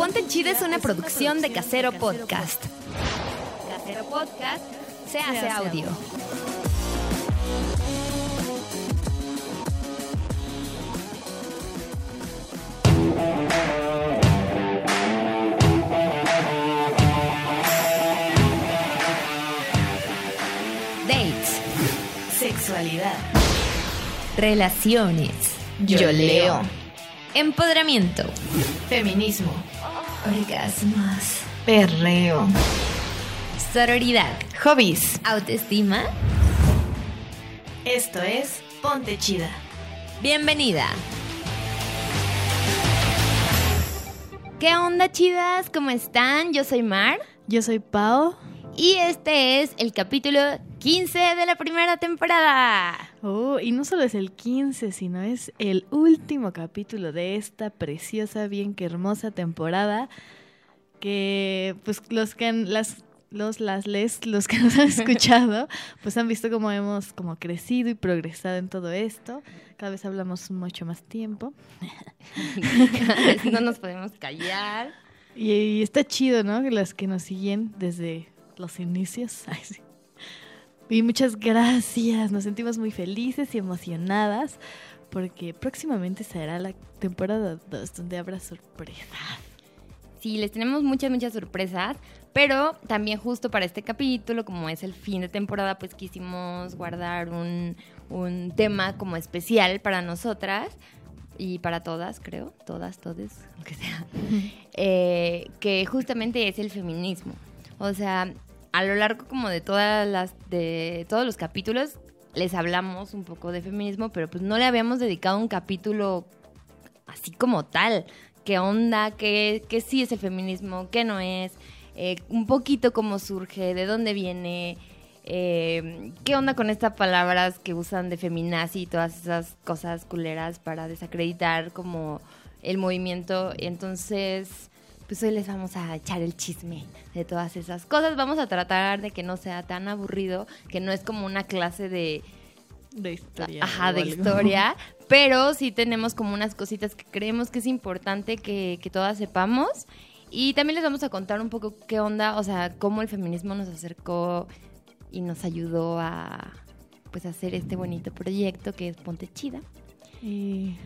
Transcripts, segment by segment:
Ponte Chida es una producción de Casero Podcast. Casero Podcast se hace audio. Dates. Sexualidad. Relaciones. Yo leo. Empoderamiento. Feminismo. Orgasmos. Perreo. Sororidad. Hobbies. Autoestima. Esto es Ponte Chida. Bienvenida. ¿Qué onda, chidas? ¿Cómo están? Yo soy Mar. Yo soy Pau. Y este es el capítulo 15 de la primera temporada. Oh, y no solo es el 15, sino es el último capítulo de esta preciosa, bien que hermosa temporada. Que, pues, los que han, las, los, las, les, los que nos han escuchado, pues han visto cómo hemos como crecido y progresado en todo esto. Cada vez hablamos mucho más tiempo. No nos podemos callar. Y, y está chido, ¿no? Que las que nos siguen desde los inicios. Ay, sí. Y muchas gracias. Nos sentimos muy felices y emocionadas porque próximamente será la temporada 2 donde habrá sorpresas. Sí, les tenemos muchas, muchas sorpresas, pero también justo para este capítulo, como es el fin de temporada, pues quisimos guardar un, un tema como especial para nosotras y para todas, creo, todas, todes, lo que sea, eh, que justamente es el feminismo. O sea, a lo largo como de todas las, de todos los capítulos, les hablamos un poco de feminismo, pero pues no le habíamos dedicado un capítulo así como tal. ¿Qué onda? ¿Qué, qué sí es el feminismo? ¿Qué no es? Eh, un poquito cómo surge, de dónde viene, eh, qué onda con estas palabras que usan de feminazi y todas esas cosas culeras para desacreditar como el movimiento. Entonces, pues hoy les vamos a echar el chisme de todas esas cosas. Vamos a tratar de que no sea tan aburrido, que no es como una clase de... De historia. Ajá, de algo. historia. Pero sí tenemos como unas cositas que creemos que es importante que, que todas sepamos. Y también les vamos a contar un poco qué onda, o sea, cómo el feminismo nos acercó y nos ayudó a pues hacer este bonito proyecto que es Ponte Chida. Y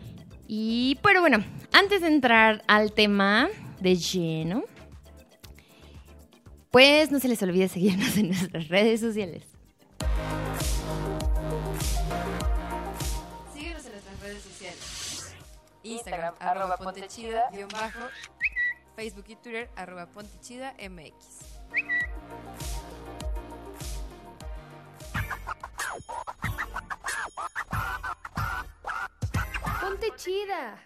Y pero bueno, antes de entrar al tema de lleno, pues no se les olvide seguirnos en nuestras redes sociales. Síguenos en nuestras redes sociales. Instagram, arroba pontechida, guion bajo. Facebook y Twitter, arroba pontechida MX. Ponte chida.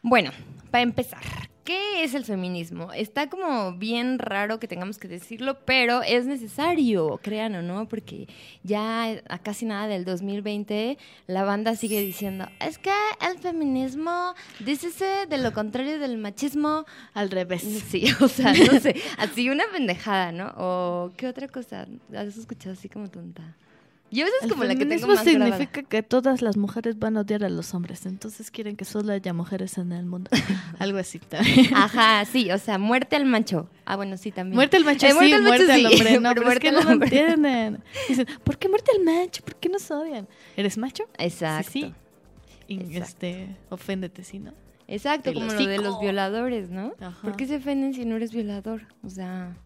Bueno, para empezar, ¿qué es el feminismo? Está como bien raro que tengamos que decirlo, pero es necesario, crean o no, porque ya a casi nada del 2020 la banda sigue diciendo, es que el feminismo, dícese de lo contrario del machismo. al revés. Sí, o sea, no sé, así una pendejada, ¿no? O qué otra cosa, has escuchado así como tonta. Yo a veces El como la que tengo más grabada. significa que todas las mujeres van a odiar a los hombres, entonces quieren que solo haya mujeres en el mundo. Algo así también. Ajá, sí, o sea, muerte al macho. Ah, bueno, sí, también. Muerte al macho, Eh, sí, muerte al macho, muerte al sí, hombre. No, pero pero es que al no lo entienden. Dicen, ¿por qué muerte al macho? ¿Por qué nos odian? ¿Eres macho? Exacto. Sí, sí. Y, Exacto. este, oféndete, ¿sí, no? Exacto, como lo de los violadores, ¿no? Ajá. ¿Por qué se ofenden si no eres violador? O sea...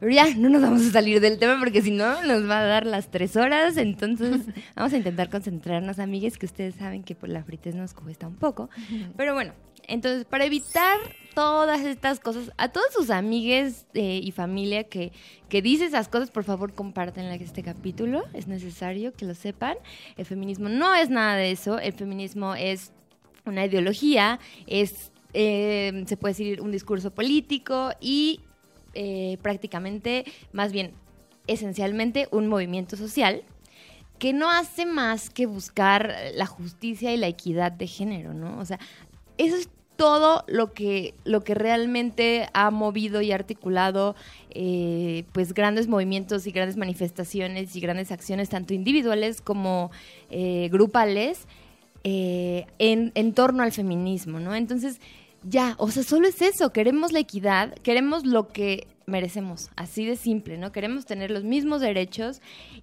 Pero ya, no nos vamos a salir del tema porque si no nos va a dar las tres horas. Entonces vamos a intentar concentrarnos, amigues, que ustedes saben que por la fritez nos cuesta un poco. Pero bueno, entonces para evitar todas estas cosas, a todos sus amigues eh, y familia que, que dice esas cosas, por favor compártenla este capítulo. Es necesario que lo sepan. El feminismo no es nada de eso. El feminismo es una ideología, es, eh, se puede decir, un discurso político y eh, prácticamente, más bien, esencialmente, un movimiento social que no hace más que buscar la justicia y la equidad de género, ¿no? O sea, eso es todo lo que, lo que realmente ha movido y articulado eh, pues grandes movimientos y grandes manifestaciones y grandes acciones, tanto individuales como eh, grupales, en torno al feminismo, ¿no? Entonces, ya, o sea, solo es eso, queremos la equidad, queremos lo que merecemos, así de simple, ¿no? Queremos tener los mismos derechos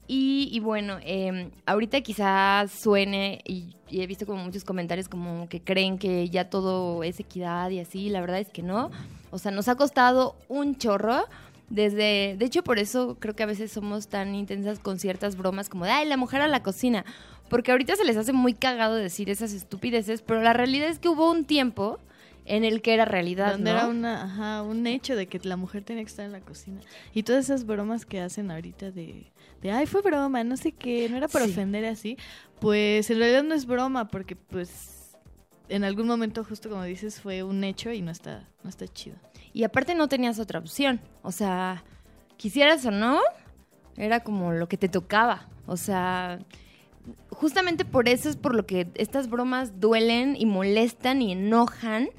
y, y bueno, eh, ahorita quizás suene y, y, he visto como muchos comentarios como que creen que ya todo es equidad y así, la verdad es que no, o sea, nos ha costado un chorro. Desde, de hecho, por eso creo que a veces somos tan intensas con ciertas bromas como de, ay, la mujer a la cocina. Porque ahorita se les hace muy cagado decir esas estupideces, pero la realidad es que hubo un tiempo en el que era realidad, Donde ¿no? era una, ajá, un hecho de que la mujer tenía que estar en la cocina. Y todas esas bromas que hacen ahorita de, de ay, fue broma, no sé qué, no era para Sí. ofender así. Pues en realidad no es broma, porque pues en algún momento, justo como dices, fue un hecho y no está, no está chido. Y aparte no tenías otra opción. O sea, quisieras o no, era como lo que te tocaba. O sea, justamente por eso es por lo que estas bromas duelen y molestan y enojan.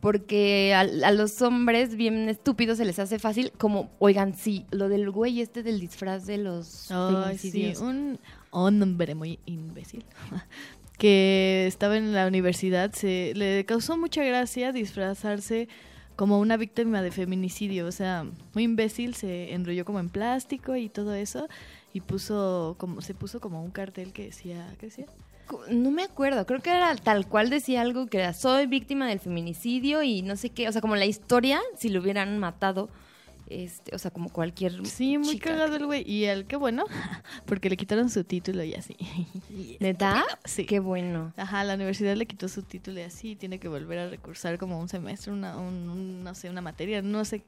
Porque a, a los hombres bien estúpidos se les hace fácil, como, oigan, sí, lo del güey este del disfraz de los Ay, sí, feminicidios. un hombre muy imbécil que estaba en la universidad, se le causó mucha gracia disfrazarse como una víctima de feminicidio, o sea, muy imbécil, se enrolló como en plástico y todo eso y puso como se puso como un cartel que decía, ¿qué decía? No me acuerdo, creo que era tal cual decía algo que era soy víctima del feminicidio y no sé qué, o sea, como la historia, si lo hubieran matado, este, o sea, como cualquier Sí, muy chica. cagado el güey y el qué bueno, porque le quitaron su título y así. ¿Neta? Sí. Qué bueno. Ajá, la universidad le quitó su título y así tiene que volver a recursar como un semestre, una, un- un- no sé, una materia, no sé.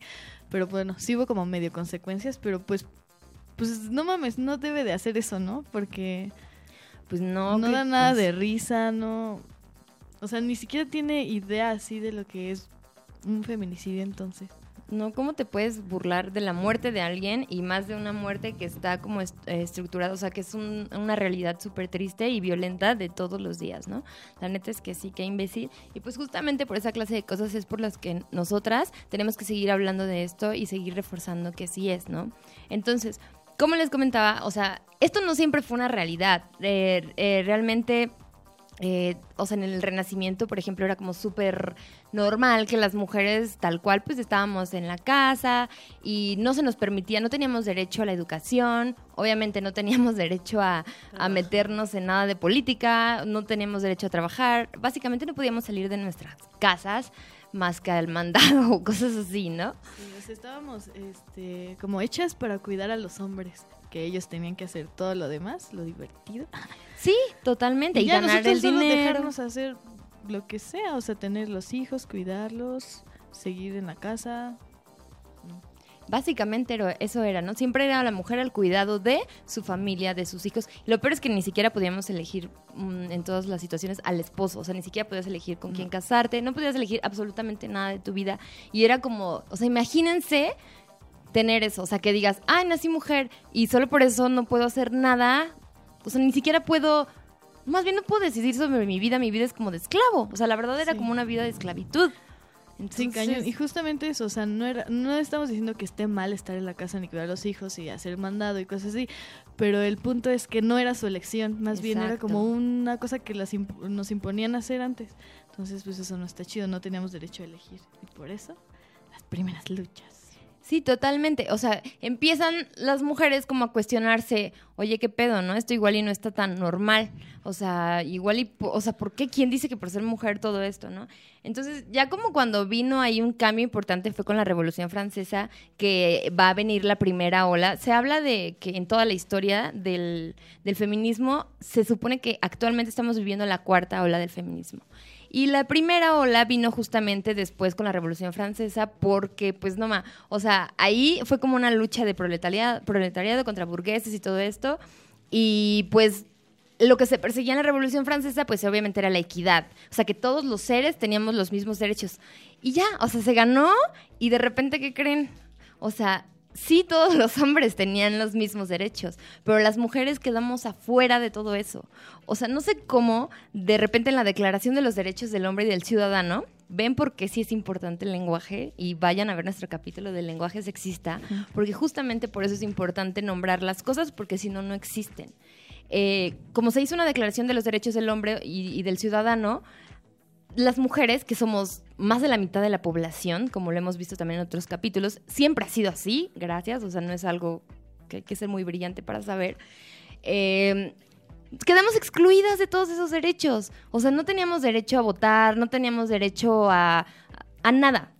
Pero bueno, sí hubo como medio consecuencias, pero pues, pues no mames, no debe de hacer eso, ¿no? Porque Pues no. no, ¿qué da nada de risa, no. O sea, ni siquiera tiene idea así de lo que es un feminicidio entonces. No, ¿cómo te puedes burlar de la muerte de alguien y más de una muerte que está como est- eh, estructurada? O sea, que es un- una realidad súper triste y violenta de todos los días, ¿no? La neta es que sí, qué imbécil. Y pues justamente por esa clase de cosas es por las que nosotras tenemos que seguir hablando de esto y seguir reforzando que sí es, ¿no? Entonces, como les comentaba, o sea, esto no siempre fue una realidad. Eh, eh, realmente eh, o sea, en el Renacimiento, por ejemplo, era como súper normal que las mujeres tal cual pues estábamos en la casa y no se nos permitía, no teníamos derecho a la educación, obviamente no teníamos derecho a, a meternos en nada de política, no teníamos derecho a trabajar, básicamente no podíamos salir de nuestras casas más que al mandado o cosas así, ¿no? Sí, sea, estábamos este, como hechas para cuidar a los hombres, que ellos tenían que hacer todo lo demás, lo divertido. Sí, totalmente, y, ya ganar el solo dinero. dejarnos hacer lo que sea, o sea, tener los hijos, cuidarlos, seguir en la casa. Básicamente eso era, ¿no? Siempre era la mujer al cuidado de su familia, de sus hijos. Lo peor es que ni siquiera podíamos elegir mm, en todas las situaciones al esposo. O sea, ni siquiera podías elegir con quién casarte. No podías elegir absolutamente nada de tu vida. Y era como, o sea, imagínense tener eso. O sea, que digas, ay, nací mujer y solo por eso no puedo hacer nada. O sea, ni siquiera puedo... Más bien no puedo decidir sobre mi vida. Mi vida es como de esclavo. O sea, la verdad era Sí. como una vida de esclavitud. Sí, Entonces, cañón. Y justamente eso, o sea, no, era, no estamos diciendo que esté mal estar en la casa ni cuidar a los hijos y hacer mandado y cosas así, pero el punto es que no era su elección, más bien era como una cosa que las imp- nos imponían hacer antes. Entonces, pues eso no está chido, no teníamos derecho a elegir. Y por eso, las primeras luchas. Sí, totalmente. O sea, empiezan las mujeres como a cuestionarse, oye, qué pedo, ¿no? Esto igual y no está tan normal. O sea, igual y, o sea, ¿por qué? ¿Quién dice que por ser mujer todo esto, no? Entonces, ya como cuando vino ahí un cambio importante fue con la Revolución Francesa, que va a venir la primera ola. Se habla de que en toda la historia del, del feminismo se supone que actualmente estamos viviendo la cuarta ola del feminismo. Y la primera ola vino justamente después con la Revolución Francesa porque, pues no ma, o sea, ahí fue como una lucha de proletariado, proletariado contra burgueses y todo esto. Y pues lo que se perseguía en la Revolución Francesa, pues obviamente era la equidad. O sea, que todos los seres teníamos los mismos derechos. Y ya, o sea, se ganó y de repente, ¿qué creen? O sea, sí todos los hombres tenían los mismos derechos, pero las mujeres quedamos afuera de todo eso. O sea, no sé cómo de repente en la Declaración de los Derechos del Hombre y del Ciudadano, ven por qué sí es importante el lenguaje y vayan a ver nuestro capítulo del lenguaje sexista, porque justamente por eso es importante nombrar las cosas, porque si no, no existen. Eh, como se hizo una declaración de los derechos del hombre y, y del ciudadano, las mujeres, que somos más de la mitad de la población, como lo hemos visto también en otros capítulos, siempre ha sido así, gracias, o sea, no es algo que hay que ser muy brillante para saber. Eh, quedamos excluidas de todos esos derechos. O sea, no teníamos derecho a votar, no teníamos derecho a, a nada.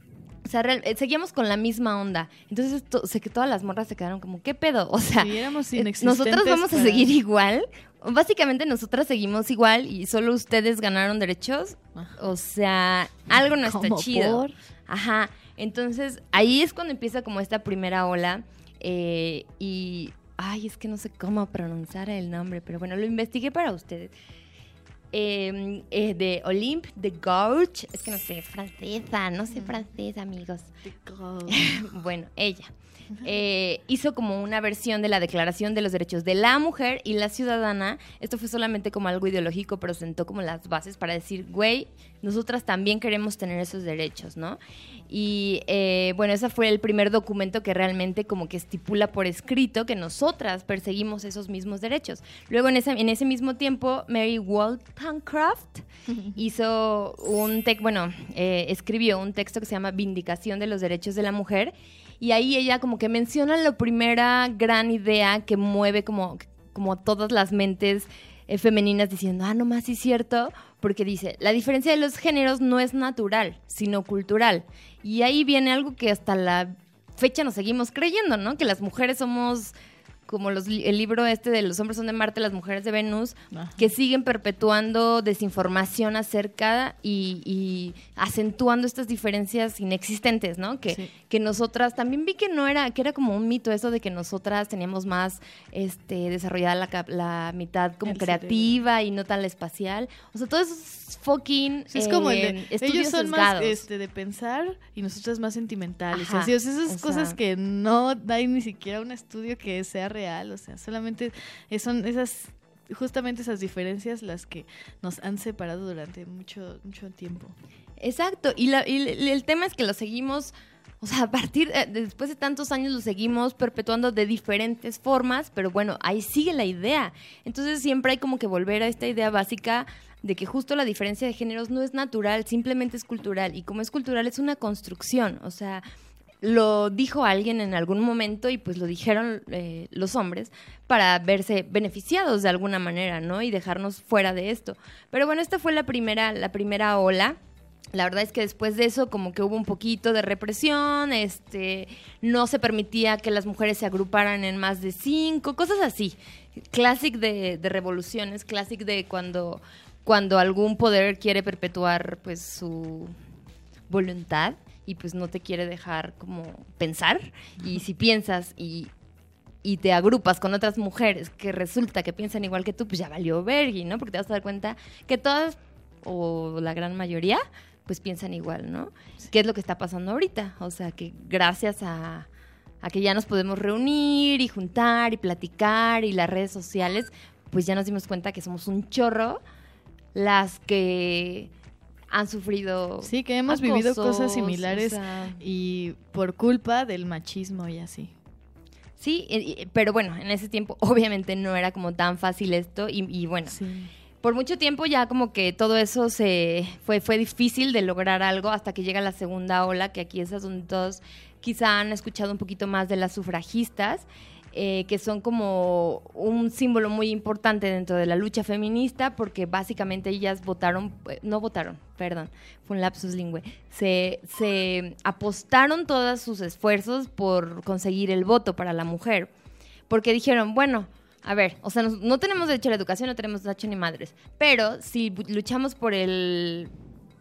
Sea, real- eh, seguíamos con la misma onda. Entonces, to- sé que todas las morras se quedaron como, ¿qué pedo? O sea, Sí, éramos eh, nosotras vamos a seguir igual. Básicamente, nosotras seguimos igual y solo ustedes ganaron derechos. O sea, algo no está ¿Cómo chido. por? Ajá. Entonces, ahí es cuando empieza como esta primera ola. eh, y. Ay, es que no sé cómo pronunciar el nombre, pero bueno, lo investigué para ustedes. Eh, eh, de Olympe de Gouges. Es que no sé, francesa, no sé francés, amigos. Bueno, ella eh, hizo como una versión de la Declaración de los Derechos de la Mujer y la Ciudadana. Esto fue solamente como algo ideológico, pero sentó como las bases para decir, güey, nosotras también queremos tener esos derechos, ¿no? Y eh, bueno, ese fue el primer documento que realmente como que estipula por escrito que nosotras perseguimos esos mismos derechos. Luego en ese, en ese mismo tiempo, Mary Wollstonecraft hizo un texto, bueno, eh, escribió un texto que se llama Vindicación de los Derechos de la Mujer y ahí ella como que menciona la primera gran idea que mueve como, como todas las mentes eh, femeninas diciendo, ah, no más, sí es cierto, porque dice, la diferencia de los géneros no es natural, sino cultural. Y ahí viene algo que hasta la fecha nos seguimos creyendo, ¿no? Que las mujeres somos como los, el libro este de los hombres son de Marte, las mujeres de Venus, Ajá. que siguen perpetuando desinformación acerca y, y acentuando estas diferencias inexistentes, ¿no? Que, Sí. que nosotras, también vi que no era, que era como un mito eso de que nosotras teníamos más este, desarrollada la, la mitad como El creativa y no tan la espacial. O sea, todo eso es fucking Sí, es como el eh, de, estudios ellos son sesgados. más este, de pensar y nosotras más sentimentales. Ajá, Así, o sea, esas o cosas que no hay ni siquiera un estudio que sea real. O sea, solamente son esas, justamente esas diferencias las que nos han separado durante mucho, mucho tiempo. Exacto, y, la- y el, tema es que lo seguimos, o sea, a partir, eh, de- después de tantos años lo seguimos perpetuando de diferentes formas, pero bueno, ahí sigue la idea. Entonces siempre hay como que volver a esta idea básica de que justo la diferencia de géneros no es natural, simplemente es cultural, y como es cultural es una construcción, o sea, lo dijo alguien en algún momento y pues lo dijeron eh, los hombres para verse beneficiados de alguna manera, ¿no? Y dejarnos fuera de esto. Pero bueno, esta fue la primera, la primera ola. La verdad es que después de eso como que hubo un poquito de represión, este, no se permitía que las mujeres se agruparan en más de cinco, cosas así. Clásic de, revoluciones, clásic de cuando, cuando algún poder quiere perpetuar pues su voluntad y pues no te quiere dejar como pensar. Y si piensas y, y te agrupas con otras mujeres que resulta que piensan igual que tú, pues ya valió vergui, ¿no? Porque te vas a dar cuenta que todas, o la gran mayoría, pues piensan igual, ¿no? ¿Qué es lo que está pasando ahorita? O sea, que gracias a, a que ya nos podemos reunir y juntar y platicar y las redes sociales, pues ya nos dimos cuenta que somos un chorro las que han sufrido Sí, que hemos vivido cosas similares o sea, y por culpa del machismo y así. sí, pero bueno, en ese tiempo obviamente no era como tan fácil esto y, y bueno, Sí. por mucho tiempo ya como que todo eso se fue, fue difícil de lograr algo hasta que llega la segunda ola, que aquí es donde todos quizá han escuchado un poquito más de las sufragistas, eh, que son como un símbolo muy importante dentro de la lucha feminista, porque básicamente ellas votaron, eh, no votaron, perdón, fue un lapsus lingüe, se, se apostaron todos sus esfuerzos por conseguir el voto para la mujer, porque dijeron, bueno, a ver, o sea, nos- no tenemos derecho a la educación, no tenemos derecho ni madres, pero si luchamos por el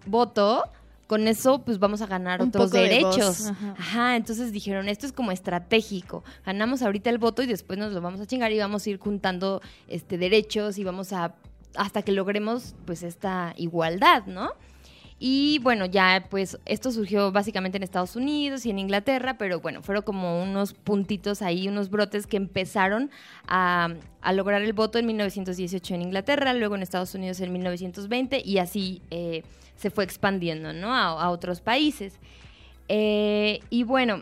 voto, con eso pues vamos a ganar Un otros de derechos. Ajá, entonces dijeron, esto es como estratégico. Ganamos ahorita el voto y después nos lo vamos a chingar y vamos a ir juntando este derechos y vamos a hasta que logremos pues esta igualdad, ¿no? Y bueno, ya pues esto surgió básicamente en Estados Unidos y en Inglaterra, pero bueno, fueron como unos puntitos ahí, unos brotes que empezaron a, a lograr el voto en 1918 en Inglaterra, luego en Estados Unidos en 1920 y así eh, se fue expandiendo, ¿no? A, a otros países. Eh, y bueno,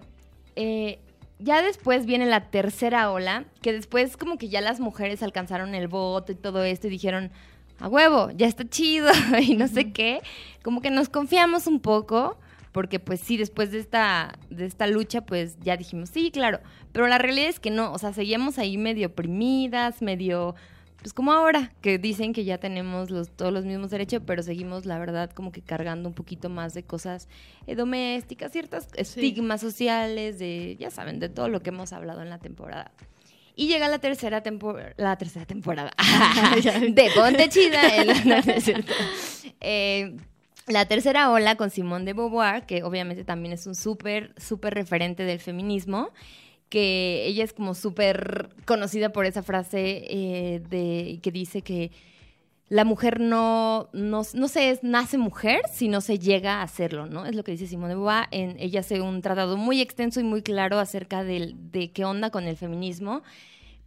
eh, ya después viene la tercera ola, que después como que ya las mujeres alcanzaron el voto y todo esto y dijeron, a huevo, ya está chido y no sé qué, como que nos confiamos un poco, porque pues sí, después de esta, de esta lucha, pues ya dijimos, sí, claro, pero la realidad es que no, o sea, seguíamos ahí medio oprimidas, medio, pues como ahora, que dicen que ya tenemos los, todos los mismos derechos, pero seguimos, la verdad, como que cargando un poquito más de cosas eh, domésticas, ciertas estigmas sociales, de, ya saben, de todo lo que hemos hablado en la temporada. Y llega la tercera, tempor la tercera temporada de Ponte Chida. Eh, la tercera ola con Simone de Beauvoir, que obviamente también es un súper, súper referente del feminismo, que ella es como súper conocida por esa frase eh, de, que dice que la mujer no, no, no se nace mujer, sino se llega a hacerlo, ¿no? Es lo que dice Simone de Beauvoir. En, ella hace un tratado muy extenso y muy claro acerca de, de qué onda con el feminismo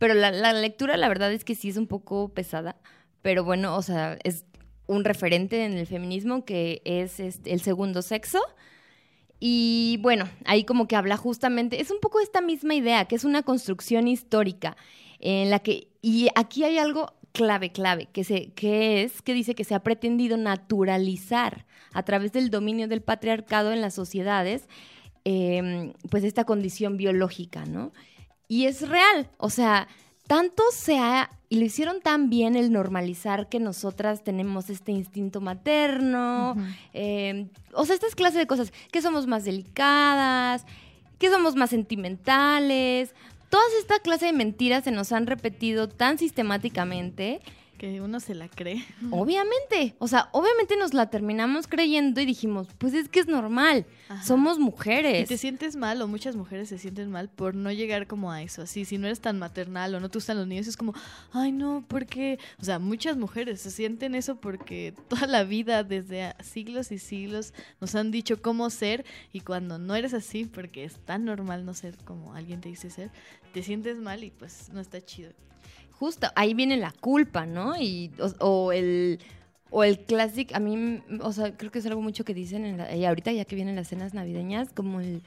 pero la, lectura, la verdad es que sí es un poco pesada. Pero bueno, o sea, es un referente en el feminismo que es este, el segundo sexo. Y bueno, ahí como que habla justamente, es un poco esta misma idea, que es una construcción histórica en la que, y aquí hay algo clave, clave, que, se, que es que dice que se ha pretendido naturalizar a través del dominio del patriarcado en las sociedades, em, pues esta condición biológica, ¿no? Y es real, o sea, tanto se ha, y lo hicieron tan bien el normalizar que nosotras tenemos este instinto materno, em, o sea, estas clases de cosas, que somos más delicadas, que somos más sentimentales, todas esta clase de mentiras se nos han repetido tan sistemáticamente que uno se la cree. Obviamente, o sea, obviamente nos la terminamos creyendo y dijimos, pues es que es normal, somos mujeres. Y te sientes mal, o muchas mujeres se sienten mal por no llegar como a eso, así, si no eres tan maternal o no te gustan los niños, es como, ay no, porque, o sea, muchas mujeres se sienten eso porque toda la vida, desde siglos y siglos, nos han dicho cómo ser. Y cuando no eres así, porque es tan normal no ser como alguien te dice ser, te sientes mal y pues no está chido justo, ahí viene la culpa, ¿no? Y, o, el o el clásico, a mí, o sea, creo que es algo mucho que dicen en y ahorita ya que vienen las cenas navideñas, como el,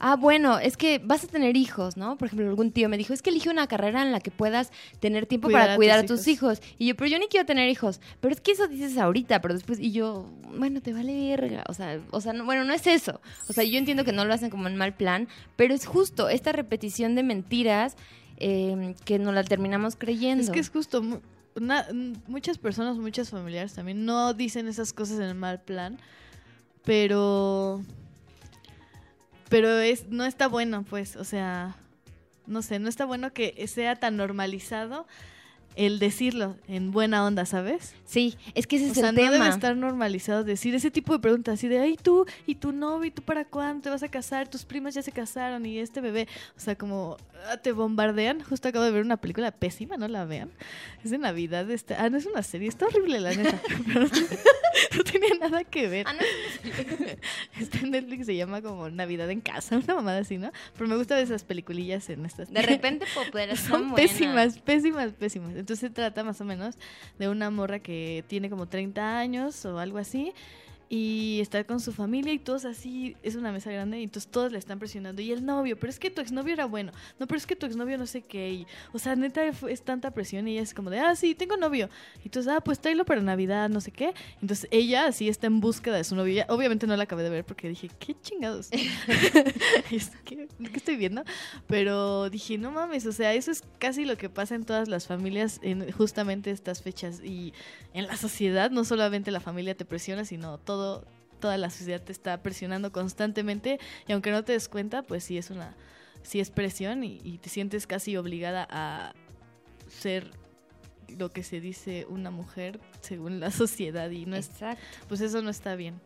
ah, bueno, es que vas a tener hijos, ¿no? Por ejemplo, algún tío me dijo, es que elige una carrera en la que puedas tener tiempo para cuidar a tus, hijos. Y yo, pero yo ni quiero tener hijos. Pero es que eso dices ahorita, pero después, y yo, bueno, te vale verga. O sea, o sea bueno, no es eso. O sea, yo entiendo que no lo hacen como en mal plan, pero es justo esta repetición de mentiras Em, que nos la terminamos creyendo. Es que es justo, muchas personas, muchas familiares también no dicen esas cosas en el mal plan, pero pero es no está bueno, pues, o sea, no sé, no está bueno que sea tan normalizado el decirlo en buena onda, ¿sabes? Sí, es que ese es o sea, no debe estar normalizado decir ese tipo de preguntas, así de, ay, tú, y tu novio, y tú para cuándo te vas a casar, tus primas ya se casaron, y este bebé, o sea, como ah, te bombardean. Justo acabo de ver una película pésima, no la vean. Es de Navidad, este, ah, no es una serie, está horrible la neta. no tenía nada que ver. Ah, no. Está en Netflix, se llama como Navidad en casa, una mamada así, ¿no? Pero me gusta ver esas peliculillas en estas. De repente, pues, son pésimas, pésimas, pésimas. Entonces se trata más o menos de una morra que tiene como 30 años o algo así y estar con su familia y todos así, es una mesa grande y entonces todos le están presionando. Y el novio, pero es que tu exnovio era bueno, no, pero es que tu exnovio no sé qué. Y, o sea, neta es tanta presión y ella es como de, ah, sí, tengo novio. Y entonces, ah, pues tráelo para Navidad, no sé qué. Entonces ella así está en búsqueda de su novio. obviamente no la acabé de ver porque dije, qué chingados. es que, ¿Qué estoy viendo? Pero dije, no mames, o sea, eso es casi lo que pasa en todas las familias en justamente estas fechas. Y en la sociedad, no solamente la familia te presiona, sino todo toda la sociedad te está presionando constantemente y aunque no te des cuenta, pues sí es una, sí es presión y, te sientes casi obligada a ser lo que se dice una mujer según la sociedad y no Exacto. pues eso no está bien.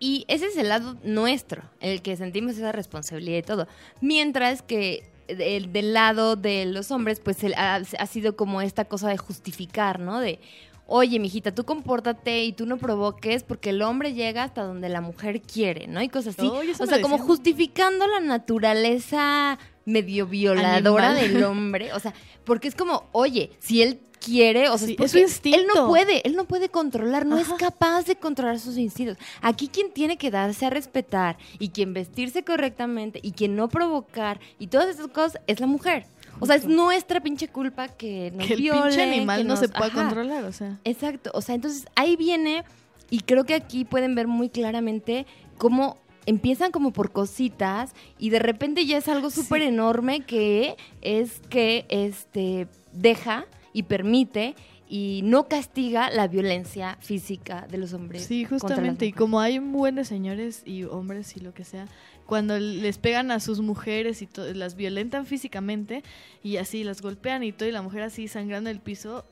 Y ese es el lado nuestro, el que sentimos esa responsabilidad y todo. Mientras que del lado de los hombres, pues ha, ha, sido como esta cosa de justificar, ¿no? De, oye, mijita, tú compórtate y tú no provoques porque el hombre llega hasta donde la mujer quiere, ¿no? Y cosas así. o sea, como justificando la naturaleza medio violadora del hombre. O sea, porque es como, oye, si él quiere, o sea, él no puede, él no puede controlar, no es capaz de controlar sus instintos. Aquí quien tiene que darse a respetar y quien vestirse correctamente y quien no provocar y todas esas cosas es la mujer. O sea, es nuestra pinche culpa que nos que el violen, pinche animal que no se pueda controlar, o sea. Exacto, o sea, entonces ahí viene, y creo que aquí pueden ver muy claramente cómo empiezan como por cositas y de repente ya es algo súper Sí. enorme que es que este deja y permite y no castiga la violencia física de los hombres. Sí, justamente. Y como hay un buen de señores y hombres y lo que sea, cuando les pegan a sus mujeres y las violentan físicamente y así las golpean y todo, y la mujer así sangrando el piso,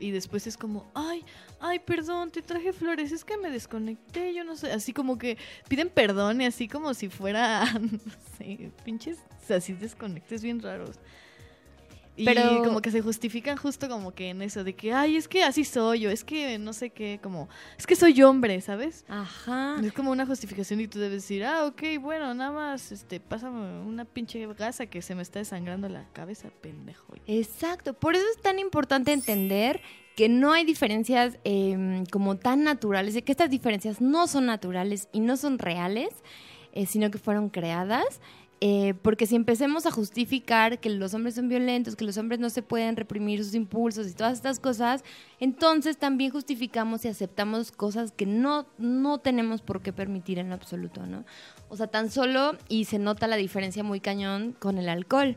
y después es como, ay, ay, perdón, te traje flores, es que me desconecté, yo no sé, así como que piden perdón y así como si fuera, no sé, pinches así desconectes bien raros. Y Pero- como que se justifican justo como que en eso de que, ay, es que así soy yo, es que no sé qué, como, es que soy hombre, ¿sabes? Ajá. Es como una justificación y tú debes decir, ah, ok, bueno, nada más, este, pásame una pinche gasa que se me está desangrando la cabeza, pendejo. Exacto, por eso es tan importante entender que no hay diferencias eh, como tan naturales, de que estas diferencias no son naturales y no son reales, eh, sino que fueron creadas. Eh, porque si empecemos a justificar que los hombres son violentos, que los hombres no se pueden reprimir sus impulsos y todas estas cosas, entonces también justificamos y aceptamos cosas que no, no tenemos por qué permitir en absoluto, ¿no? O sea, tan solo, y se nota la diferencia muy cañón con el alcohol.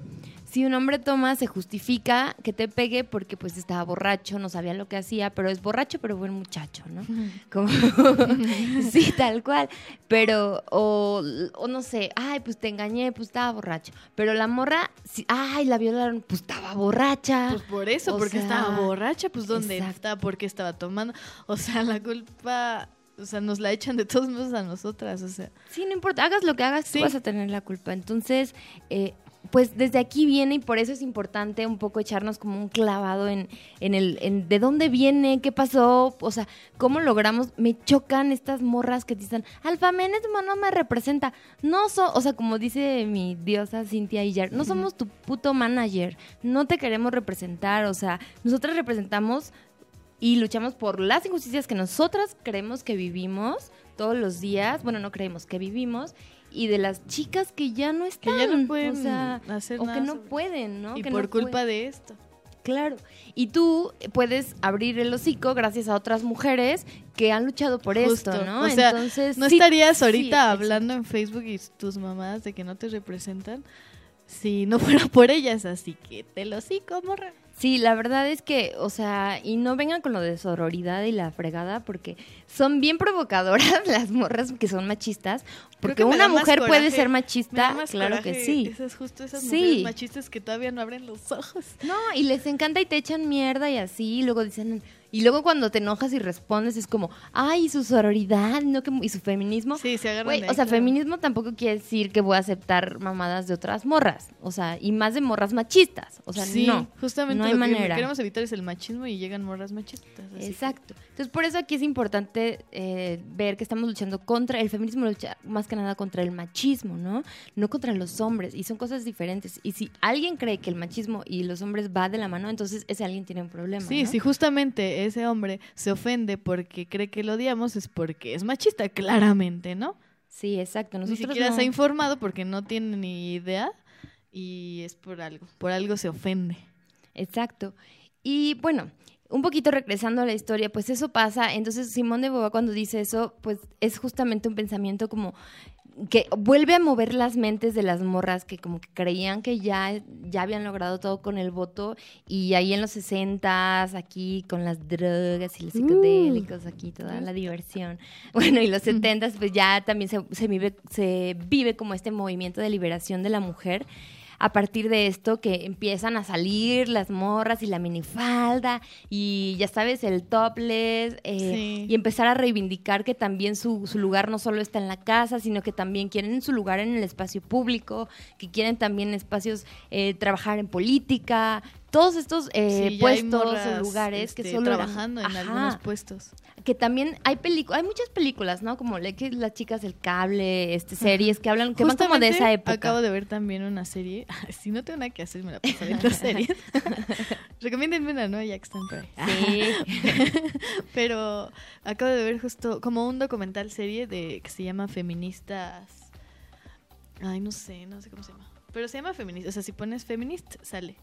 Si un hombre toma, se justifica que te pegue porque pues estaba borracho, no sabía lo que hacía, pero es borracho, pero buen muchacho, ¿no? Como, sí, tal cual. Pero, o, o no sé, ay, pues te engañé, pues estaba borracho. Pero la morra, ay, la violaron, pues estaba borracha. Pues por eso, O porque sea, estaba borracha, pues dónde exacto. está, porque estaba tomando. O sea, la culpa, o sea, nos la echan de todos modos a nosotras, o sea. Sí, no importa, hagas lo que hagas, Sí. tú vas a tener la culpa. Entonces, eh, pues desde aquí viene y por eso es importante un poco echarnos como un clavado en, en el en de dónde viene, qué pasó, o sea, cómo logramos. Me chocan estas morras que dicen, Alfa Menes no me representa. No so, o sea, como dice mi diosa Cintia Ayer, no somos tu puto manager, no te queremos representar, o sea, nosotras representamos y luchamos por las injusticias que nosotras creemos que vivimos todos los días, bueno, no creemos que vivimos, y de las chicas que ya no Que están, ya no pueden o sea, hacer o nada. que no sobre- pueden, ¿no? Y Que por no culpa pueden. de esto. Claro. Y tú puedes abrir el hocico gracias a otras mujeres que han luchado por Justo. esto, ¿no? O sea, Entonces, ¿No sí, estarías sí, ahorita hablando en Facebook y tus mamás de que no te representan? Si no fuera por ellas, así que te lo hocico, morra. Sí, la verdad es que, o sea, y no vengan con lo de sororidad y la fregada, porque son bien provocadoras las morras que son machistas, porque una mujer puede ser machista, claro coraje que sí. Esas justo esas Sí. mujeres machistas que todavía no abren los ojos. No, y les encanta y te echan mierda y así, y luego dicen, y luego cuando te enojas y respondes es como, ay, su sororidad, no que y su feminismo. Sí, se agarran de o sea, claro. feminismo tampoco quiere decir que voy a aceptar mamadas de otras morras, o sea, y más de morras machistas, o sea, sí, no. justamente no hay lo que manera. queremos evitar es el machismo y llegan morras machistas. así que- Exacto. Entonces, por eso aquí es importante eh, ver que estamos luchando contra, el feminismo lucha más que nada contra el machismo, ¿no? No contra los hombres, y son cosas diferentes. Y si alguien cree que el machismo y los hombres va de la mano, entonces ese alguien tiene un problema. Sí, ¿no? si justamente ese hombre se ofende porque cree que lo odiamos, es porque es machista, claramente, ¿no? Sí, exacto. Ni Nosotros siquiera no- se ha informado porque no tiene ni idea y es por algo, por algo se ofende. Exacto. Y bueno, un poquito regresando a la historia, pues eso pasa. Entonces, Simón de Beauvoir cuando dice eso, pues es justamente un pensamiento como que vuelve a mover las mentes de las morras que como que creían que ya, ya habían logrado todo con el voto y ahí en los 60 aquí con las drogas y los psicodélicos, aquí toda la diversión. Bueno, y los 70 pues ya también se, se vive, se vive como este movimiento de liberación de la mujer a partir de esto que empiezan a salir las morras y la minifalda y ya sabes, el topless eh, Sí. y empezar a reivindicar que también su, su lugar no solo está en la casa, sino que también quieren su lugar en el espacio público, que quieren también espacios, eh, trabajar en política, todos estos eh, Sí, puestos morras, o lugares que este, eran- trabajando en Ajá algunos puestos. que también hay películas, hay muchas películas, ¿no? Como le- que las chicas del cable, este series que hablan, que van como de Justamente esa época. Acabo de ver también una serie. si no tengo nada que hacer, me la paso viendo series. Recomiéndenme una, ¿no? Ya que están por ahí. Sí. Pero acabo de ver justo como un documental serie de que se llama Feministas. Ay, no sé, no sé cómo se llama. Pero se llama feminista. O sea, si pones feminist, sale.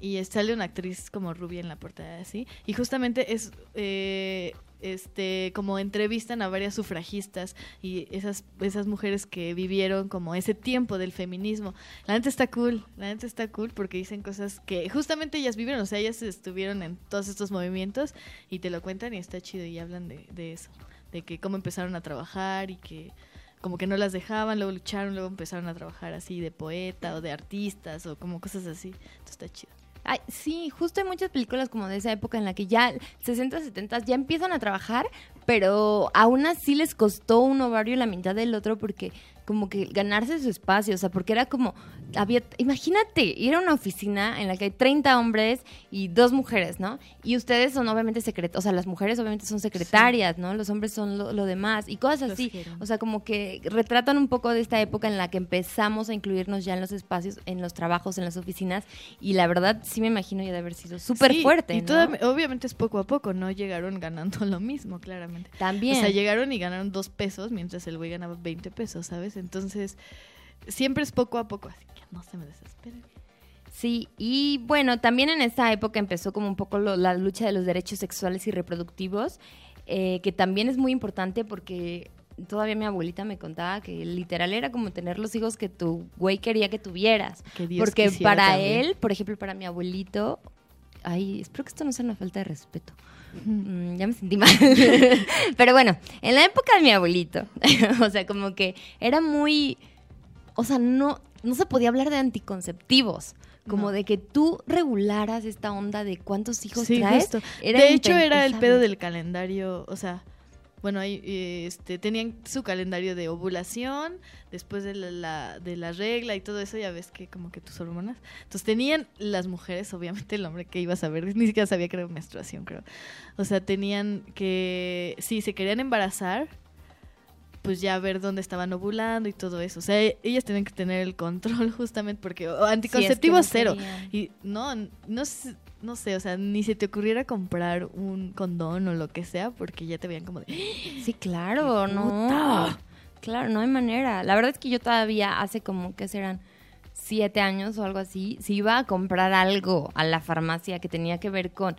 Y sale una actriz como rubia en la portada, así. Y justamente es. eh, este como entrevistan a varias sufragistas y esas esas mujeres que vivieron como ese tiempo del feminismo la neta está cool la neta está cool porque dicen cosas que justamente ellas vivieron o sea ellas estuvieron en todos estos movimientos y te lo cuentan y está chido y hablan de, de eso de que cómo empezaron a trabajar y que como que no las dejaban, luego lucharon, luego empezaron a trabajar así de poeta o de artistas o como cosas así. Entonces está chido. Ay, sí, justo hay muchas películas como de esa época en la que ya 60, 70 ya empiezan a trabajar, pero aún así les costó un ovario la mitad del otro porque como que ganarse su espacio, o sea, porque era como había imagínate, ir a una oficina en la que hay 30 hombres y dos mujeres, ¿no? Y ustedes son obviamente secretas, o sea, las mujeres obviamente son secretarias, ¿no? Los hombres son lo, lo demás y cosas Los así. O sea, como que retratan un poco de esta época en la que empezamos a incluirnos ya en los espacios, en los trabajos, en las oficinas y la verdad sí me imagino ya de haber sido súper Sí, fuerte, Y ¿no? toda- obviamente es poco a poco, no llegaron ganando lo mismo, claramente. También. O sea, llegaron y ganaron dos pesos mientras el güey ganaba 20 pesos, ¿sabes? Entonces, siempre es poco a poco, así que no se me desesperen. Sí, y bueno, también en esa época empezó como un poco lo- la lucha de los derechos sexuales y reproductivos, eh, que también es muy importante porque todavía mi abuelita me contaba que literal era como tener los hijos que tu güey quería que tuvieras. Que Dios porque para también. él, por ejemplo, para mi abuelito, ay, espero que esto no sea una falta de respeto. Mm, ya me sentí mal. Pero bueno, en la época de mi abuelito, o sea, como que era muy, o sea, no, no se podía hablar de anticonceptivos. Como No. de que tú regularas esta onda de cuántos hijos Sí, traes. justo. era de hecho, era el pedo del calendario, o sea, bueno, ahí, este, tenían su calendario de ovulación, después de la, la- de la regla y todo eso, ya ves que como que tus hormonas. Entonces tenían las mujeres, obviamente el hombre que iba a saber, ni siquiera sabía que era menstruación, creo. O sea, tenían que, si se querían embarazar, pues ya ver dónde estaban ovulando y todo eso. O sea, e- ellas tenían que tener el control justamente porque o, Sí, es que anticonceptivos no cero. querían. Y no, no, sé- no sé, o sea, ni se te ocurriera comprar un condón o lo que sea porque ya te veían como de... Sí, claro, ¡Qué no. Claro, no hay manera. La verdad es que yo todavía hace como que serán siete años o algo así, si iba a comprar algo a la farmacia que tenía que ver con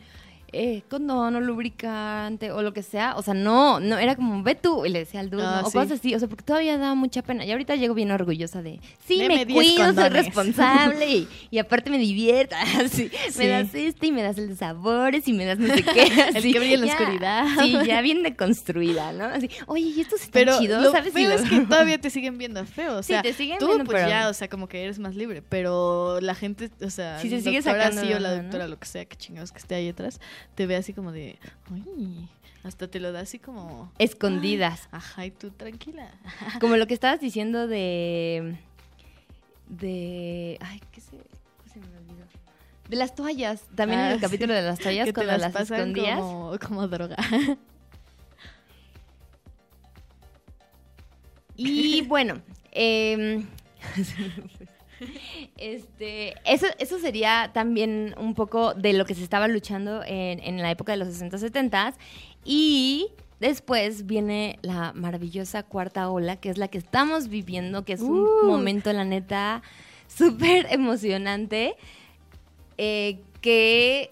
eh, condón o lubricante o lo que sea, o sea, no, no, era como, ve tú, y le decía al dude, Ah, ¿no? o sí. cosas así, o sea, porque todavía daba mucha pena. Y ahorita llego bien orgullosa de, sí, Deme me 10 cuido, soy responsable y, y aparte me divierto, así, Sí. me das este y me das el de sabores y me das no sé qué. El así, que brilla en la oscuridad. Sí, ya bien deconstruida, ¿no? Así, oye, ¿y estos están Pero chidos? lo ¿Sabes? Feo lo- es que todavía te siguen viendo feo. O Sí, sea, te siguen tú viendo, pues pero- ya, o sea, como que eres más libre. Pero la gente, o sea, Sí, se el sigue sacando de o la onda, ¿no? doctora, lo que sea, que chingados que esté ahí atrás, te ve así como de, uy, hasta te lo da así como... Escondidas. Ajá, y tú tranquila. Como lo que estabas diciendo de. De. Ay, ¿qué se, qué se me olvidó? De las toallas. También en Ah, el capítulo de las toallas, que te cuando las las, pasan escondías. como, como droga. Y bueno, em, este, eso, eso sería también un poco de lo que se estaba luchando en, en la época de los 60, 70 y después viene la maravillosa cuarta ola, que es la que estamos viviendo, que es un Uh. momento, la neta, súper emocionante, eh, que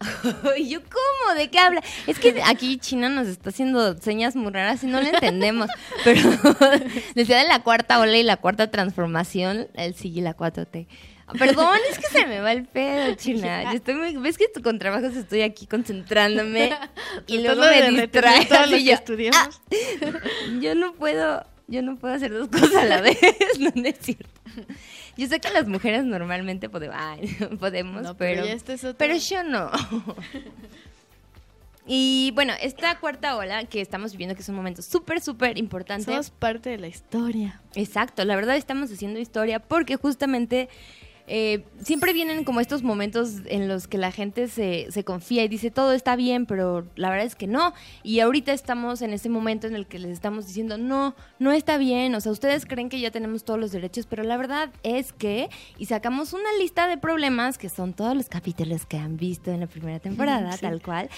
yo cómo? ¿De qué habla? Es que aquí China nos está haciendo señas muy raras y no le entendemos. Pero decía de la cuarta ola y la cuarta transformación, él sigue la 4T. Perdón, es que se me va el pedo, China. Yo estoy muy- ¿Ves que con trabajos estoy aquí concentrándome y luego me retener distrae? todo lo así que yo, estudiamos. "Ah, yo no puedo, yo no puedo hacer dos cosas a la vez, no, no es cierto. Yo sé que las mujeres normalmente podemos, ay, podemos No, pero, pero pero yo no. Y bueno, esta cuarta ola que estamos viviendo, que es un momento súper, súper importante. Somos parte de la historia. Exacto, la verdad estamos haciendo historia porque justamente eh, siempre vienen como estos momentos en los que la gente se, se confía y dice todo está bien, pero la verdad es que no. Y ahorita estamos en ese momento en el que les estamos diciendo no, no está bien. O sea, ustedes creen que ya tenemos todos los derechos, pero la verdad es que, y sacamos una lista de problemas que son todos los capítulos que han visto en la primera temporada, Sí. tal cual,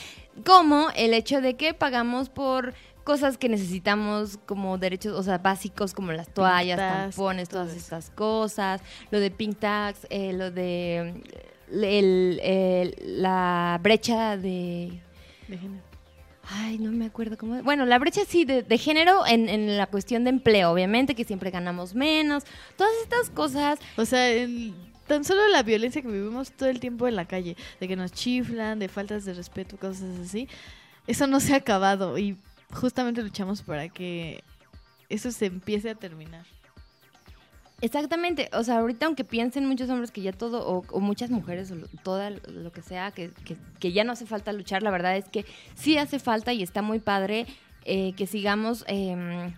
como el hecho de que pagamos por cosas que necesitamos como derechos, o sea, básicos como las toallas, tampones, todas eso. estas cosas, lo de pink tags, eh, lo de el- el- la brecha de De género. Ay, no me acuerdo cómo. Bueno, la brecha sí de, de género en, en la cuestión de empleo, obviamente, que siempre ganamos menos. Todas estas cosas. O sea, el- tan solo la violencia que vivimos todo el tiempo en la calle, de que nos chiflan, de faltas de respeto, cosas así, eso no se ha acabado y justamente luchamos para que eso se empiece a terminar. Exactamente. O sea, ahorita, aunque piensen muchos hombres que ya todo, o, o muchas mujeres, o lo- toda lo que sea, que, que- que ya no hace falta luchar, la verdad es que sí hace falta y está muy padre eh, que sigamos. em,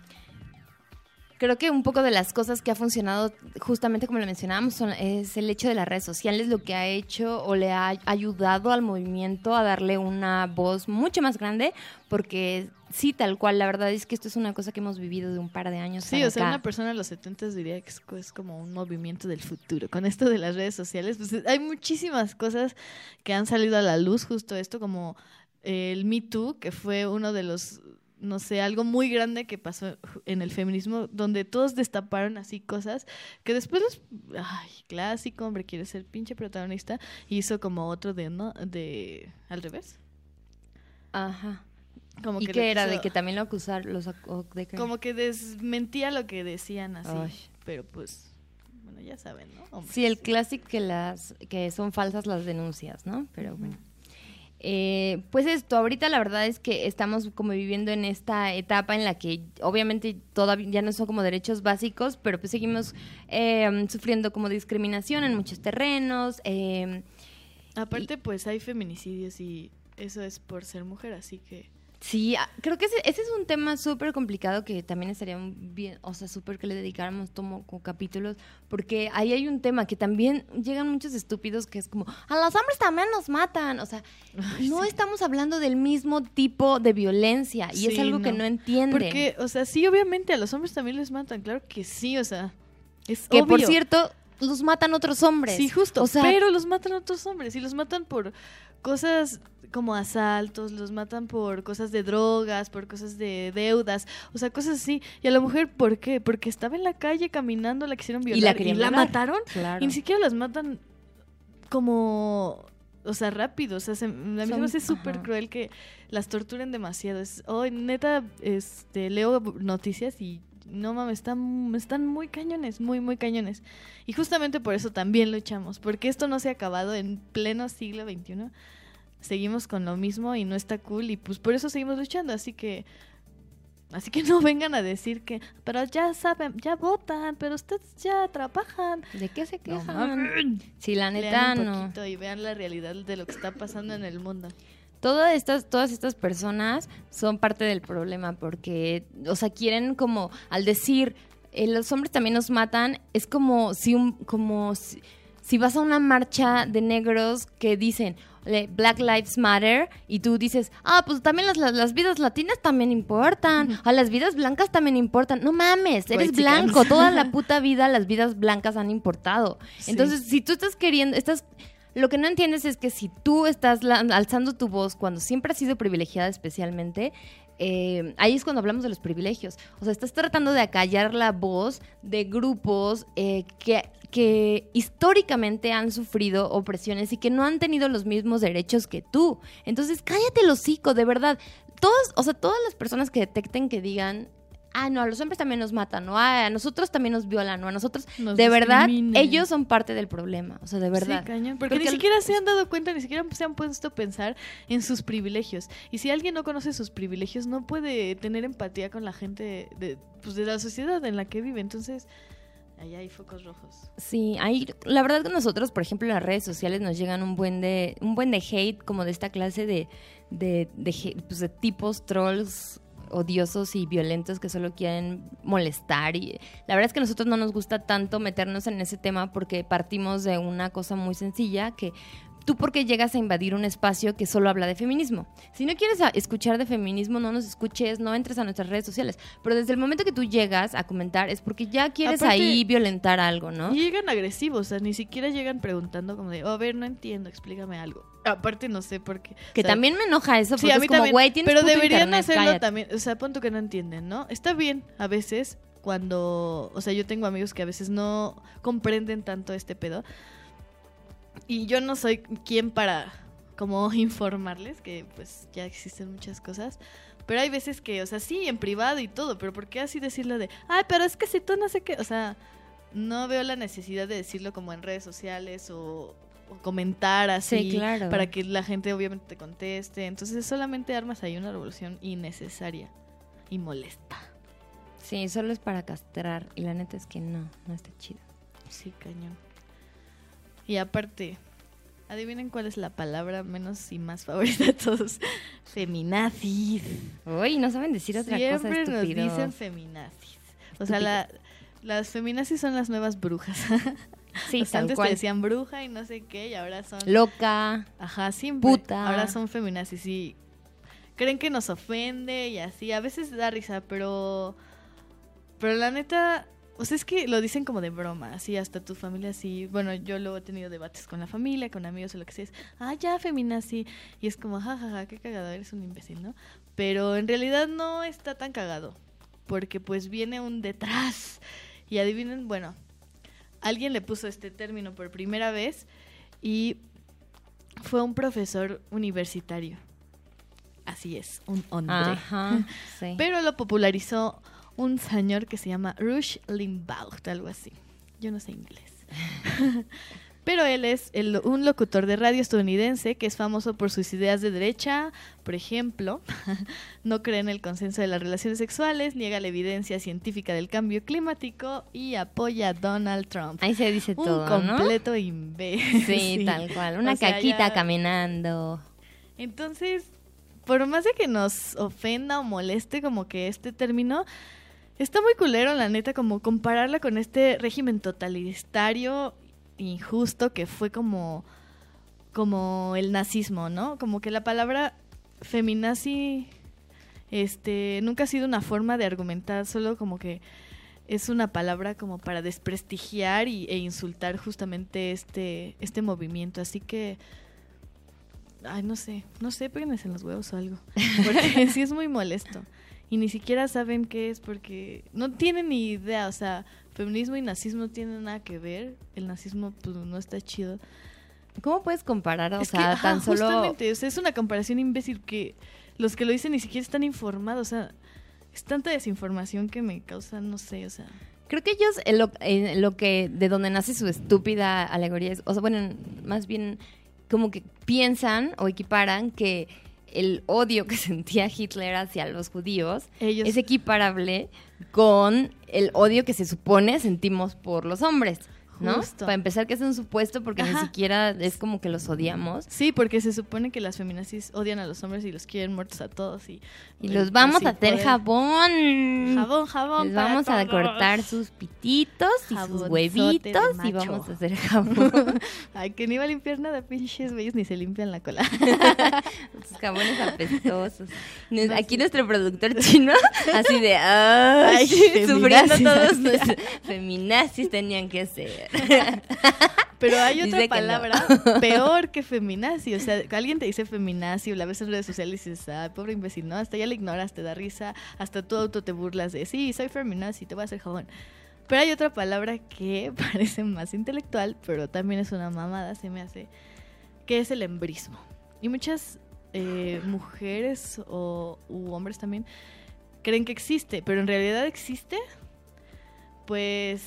Creo que un poco de las cosas que ha funcionado, justamente como lo mencionábamos, son- es el hecho de las redes sociales, lo que ha hecho o le ha ayudado al movimiento a darle una voz mucho más grande, porque sí, tal cual, la verdad es que esto es una cosa que hemos vivido de un par de años. Sí, o sea, una persona de los 70 diría que es, es como un movimiento del futuro. Con esto de las redes sociales, pues hay muchísimas cosas que han salido a la luz, justo esto, como el Me Too, que fue uno de los, no sé, algo muy grande que pasó en el feminismo, donde todos destaparon así cosas que después los, ay, clásico, hombre, quiere ser pinche protagonista, hizo como otro de, ¿no? De, al revés. Ajá. Como ¿Y que qué era? ¿De que también lo acusar los ac- de qué? Como que desmentía lo que decían así. Ay. Pero pues, bueno, ya saben, ¿no? Sí, el clásico que las que son falsas las denuncias, ¿no? Pero bueno. Eh, pues esto, ahorita la verdad es que estamos como viviendo en esta etapa en la que obviamente todavía ya no son como derechos básicos, pero pues seguimos eh, sufriendo como discriminación en muchos terrenos. eh, Aparte, pues hay feminicidios y eso es por ser mujer, así que... Sí, ah, creo que ese, ese es un tema súper complicado que también estaría bien, o sea, súper que le dedicáramos como, como capítulos, porque ahí hay un tema que también llegan muchos estúpidos que es como, a los hombres también nos matan, o sea, no estamos hablando del mismo tipo de violencia y es algo que no. entienden. Porque, o sea, sí, obviamente a los hombres también les matan, claro que sí, o sea, es que por cierto, los matan otros hombres. Sí, justo, O sea, pero los matan otros hombres y los matan por cosas como asaltos, los matan por cosas de drogas, por cosas de deudas, o sea, cosas así. Y a la mujer, ¿por qué? Porque estaba en la calle caminando, la quisieron violar Y la querían violar. mataron claro. Y ni siquiera las matan como, o sea, rápido. O sea, se, a mí se Son- me hace súper cruel que las torturen demasiado. Es, hoy, neta, este, leo noticias y no mames, están, están muy cañones, muy, muy cañones. Y justamente por eso también luchamos, porque esto no se ha acabado en pleno siglo XXI. Seguimos con lo mismo y no está cool y pues por eso seguimos luchando. Así que Así que no vengan a decir que, pero ya saben, ya votan, pero ustedes ya trabajan. ¿De qué se quejan? sí, la neta Lean un no. poquito y vean la realidad de lo que está pasando en el mundo. Todas estas, todas estas personas son parte del problema porque, o sea, quieren como, al decir, eh, los hombres también nos matan, es como si un, como si, si vas a una marcha de negros que dicen Black Lives Matter y tú dices, ah, pues también las, las, las vidas latinas también importan, a las vidas blancas también importan. No mames, eres White blanco, toda la puta vida las vidas blancas han importado. Sí. Entonces, si tú estás queriendo, estás lo que no entiendes es que si tú estás alzando tu voz cuando siempre has sido privilegiada especialmente, eh, ahí es cuando hablamos de los privilegios. O sea, estás tratando de acallar la voz de grupos eh, que, que históricamente han sufrido opresiones y que no han tenido los mismos derechos que tú. Entonces, cállate el hocico, de verdad. Todos, o sea, todas las personas que detecten que digan, ah, no, a los hombres también nos matan, o ah, a nosotros también nos violan, o a nosotros, Nos de verdad, ellos son parte del problema. O sea, de verdad. Sí, cañón. Porque, Porque ni siquiera se han dado cuenta, ni siquiera se han puesto a pensar en sus privilegios. Y si alguien no conoce sus privilegios, no puede tener empatía con la gente de, pues, de la sociedad en la que vive. Entonces, ahí hay focos rojos. Sí, hay, la verdad que nosotros, por ejemplo, en las redes sociales nos llegan un buen de, un buen de hate como de esta clase de, de, de, pues, de tipos trolls odiosos y violentos que solo quieren molestar y la verdad es que a nosotros no nos gusta tanto meternos en ese tema porque partimos de una cosa muy sencilla que ¿tú por qué llegas a invadir un espacio que solo habla de feminismo? Si no quieres escuchar de feminismo, no nos escuches, no entres a nuestras redes sociales. Pero desde el momento que tú llegas a comentar es porque ya quieres Aparte- ahí violentar algo, ¿no? Y llegan agresivos, o sea, ni siquiera llegan preguntando como de, oh, a ver, no entiendo, explícame algo. Aparte no sé por qué. Que o sea, también me enoja eso porque Sí, a es mí como, también. güey, tienes pero puto deberían internet, hacerlo cállate". también. O sea, punto que no entienden, ¿no? Está bien a veces cuando. O sea, yo tengo amigos que a veces no comprenden tanto este pedo. Y yo no soy quien para como informarles que pues ya existen muchas cosas. Pero hay veces que, o sea, sí, en privado y todo, pero ¿por qué así decirlo de, ay, pero es que si tú no sé qué, o sea, no veo la necesidad de decirlo como en redes sociales o comentar así Sí, claro. para que la gente obviamente te conteste. Entonces solamente armas ahí una revolución innecesaria y molesta. Sí, solo es para castrar. Y la neta es que no, no está chido. Sí, cañón. Y aparte, adivinen cuál es la palabra menos y más favorita de todos. Feminazis. Uy, no saben decir otra cosa, Siempre nos dicen feminazis. O sea, la- las feminazis son las nuevas brujas. Sí, O sea, antes cual. te decían bruja y no sé qué, y ahora son... Loca. Ajá, siempre. Puta. Ahora son feminazis y creen que nos ofende y así. A veces da risa, pero... Pero la neta... O sea, es que lo dicen como de broma, así hasta tu familia así. Bueno, yo luego he tenido debates con la familia, con amigos o lo que sea. Es, ah, ya, feminazi. Y es como, jajaja, qué cagado, eres un imbécil, ¿no? Pero en realidad no está tan cagado. Porque pues viene un detrás. Y adivinen, bueno, alguien le puso este término por primera vez y fue un profesor universitario. Así es, un hombre. Ajá, sí. Pero lo popularizó un señor que se llama Rush Limbaugh, algo así. Yo no sé inglés. Pero él es el- un locutor de radio estadounidense que es famoso por sus ideas de derecha, por ejemplo, no cree en el consenso de las relaciones sexuales, niega la evidencia científica del cambio climático y apoya a Donald Trump. Ahí se dice un todo, ¿no? completo imbécil. Sí, tal cual. Una O sea, caquita ya- caminando. entonces, por más de que nos ofenda o moleste como que este término, está muy culero, la neta, como compararla con este régimen totalitario injusto que fue como, como el nazismo, ¿no? Como que la palabra feminazi este, nunca ha sido una forma de argumentar, solo como que es una palabra como para desprestigiar y, e insultar justamente este, este movimiento. Así que Ay, no sé, no sé, péguenles en los huevos o algo. Porque sí es muy molesto. Y ni siquiera saben qué es porque no tienen ni idea. O sea, feminismo y nazismo tienen nada que ver. El nazismo, pues, no está chido. ¿Cómo puedes comparar? O es que, sea, ajá, tan solo. justamente, o sea, es una comparación imbécil que los que lo dicen ni siquiera están informados. O sea, es tanta desinformación que me causa, no sé, o sea. Creo que ellos, en lo, en lo que, de donde nace su estúpida alegoría, es, o sea, bueno, más bien como que piensan o equiparan que el odio que sentía Hitler hacia los judíos Ellos. es equiparable con el odio que se supone sentimos por los hombres, ¿no? Justo. Para empezar, que es un supuesto porque ni siquiera es como que los odiamos. Sí, porque se supone que las feminazis odian a los hombres y los quieren muertos a todos. Y, Y los vamos a hacer poder- jabón. Jabón, jabón. Les vamos a cortar sus pititos y sus Jabonzote huevitos y vamos a hacer jabón. Ay, que ni va a limpiar nada, pinches güeyes, ni se limpian la cola. sus jabones apestosos. Nos- Aquí nuestro productor chino, así de, ay, Ay, sufriendo feminazis. todos nuestros feminazis tenían que ser. Pero hay Dice otra no. palabra peor que feminazi. O sea, alguien te dice feminazi o la ves en redes sociales y dices, ay, pobre imbécil, ¿no? Hasta ya la ignoras, te da risa, hasta tú auto te burlas de, sí, soy feminazi, te voy a hacer jabón. Pero hay otra palabra que parece más intelectual, pero también es una mamada, se me hace, que es el embrismo. Y muchas eh, mujeres o u hombres también creen que existe, pero en realidad existe, pues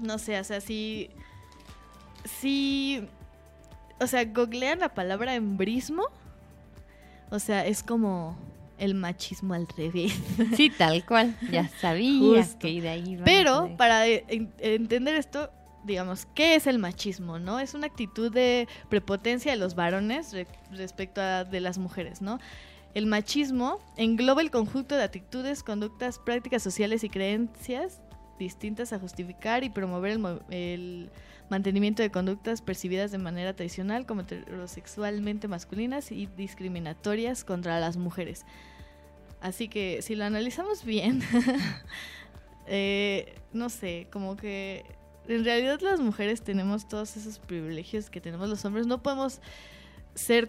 no sé, o sea, si si o sea, googlean la palabra embrismo, o sea, es como el machismo al revés. Sí, tal cual. Ya sabías Justo. que de ahí iba Pero para en- entender esto, digamos, ¿qué es el machismo, no? Es una actitud de prepotencia de los varones re- respecto a de las mujeres, ¿no? El machismo engloba el conjunto de actitudes, conductas, prácticas sociales y creencias distintas a justificar y promover el, mantenimiento de conductas percibidas de manera tradicional como heterosexualmente masculinas y discriminatorias contra las mujeres. Así que si lo analizamos bien, eh, no sé, como que en realidad las mujeres tenemos todos esos privilegios que tenemos los hombres. No podemos ser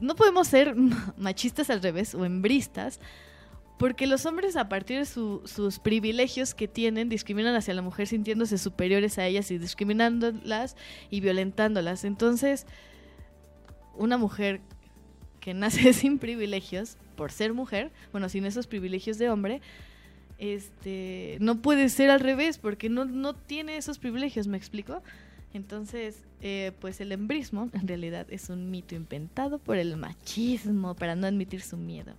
no podemos ser machistas al revés o hembristas, porque los hombres a partir de su- sus privilegios que tienen discriminan hacia la mujer sintiéndose superiores a ellas y discriminándolas y violentándolas. Entonces, una mujer que nace sin privilegios por ser mujer, bueno, sin esos privilegios de hombre, este, no puede ser al revés porque no, no tiene esos privilegios, ¿me explico? Entonces, eh, pues el embrismo en realidad es un mito inventado por el machismo para no admitir su miedo.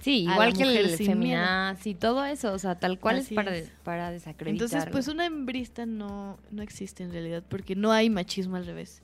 Sí, igual que el feminazi y todo eso, o sea, tal cual Así es para, es. para desacreditar. Entonces, pues una hembrista no, no existe en realidad porque no hay machismo al revés.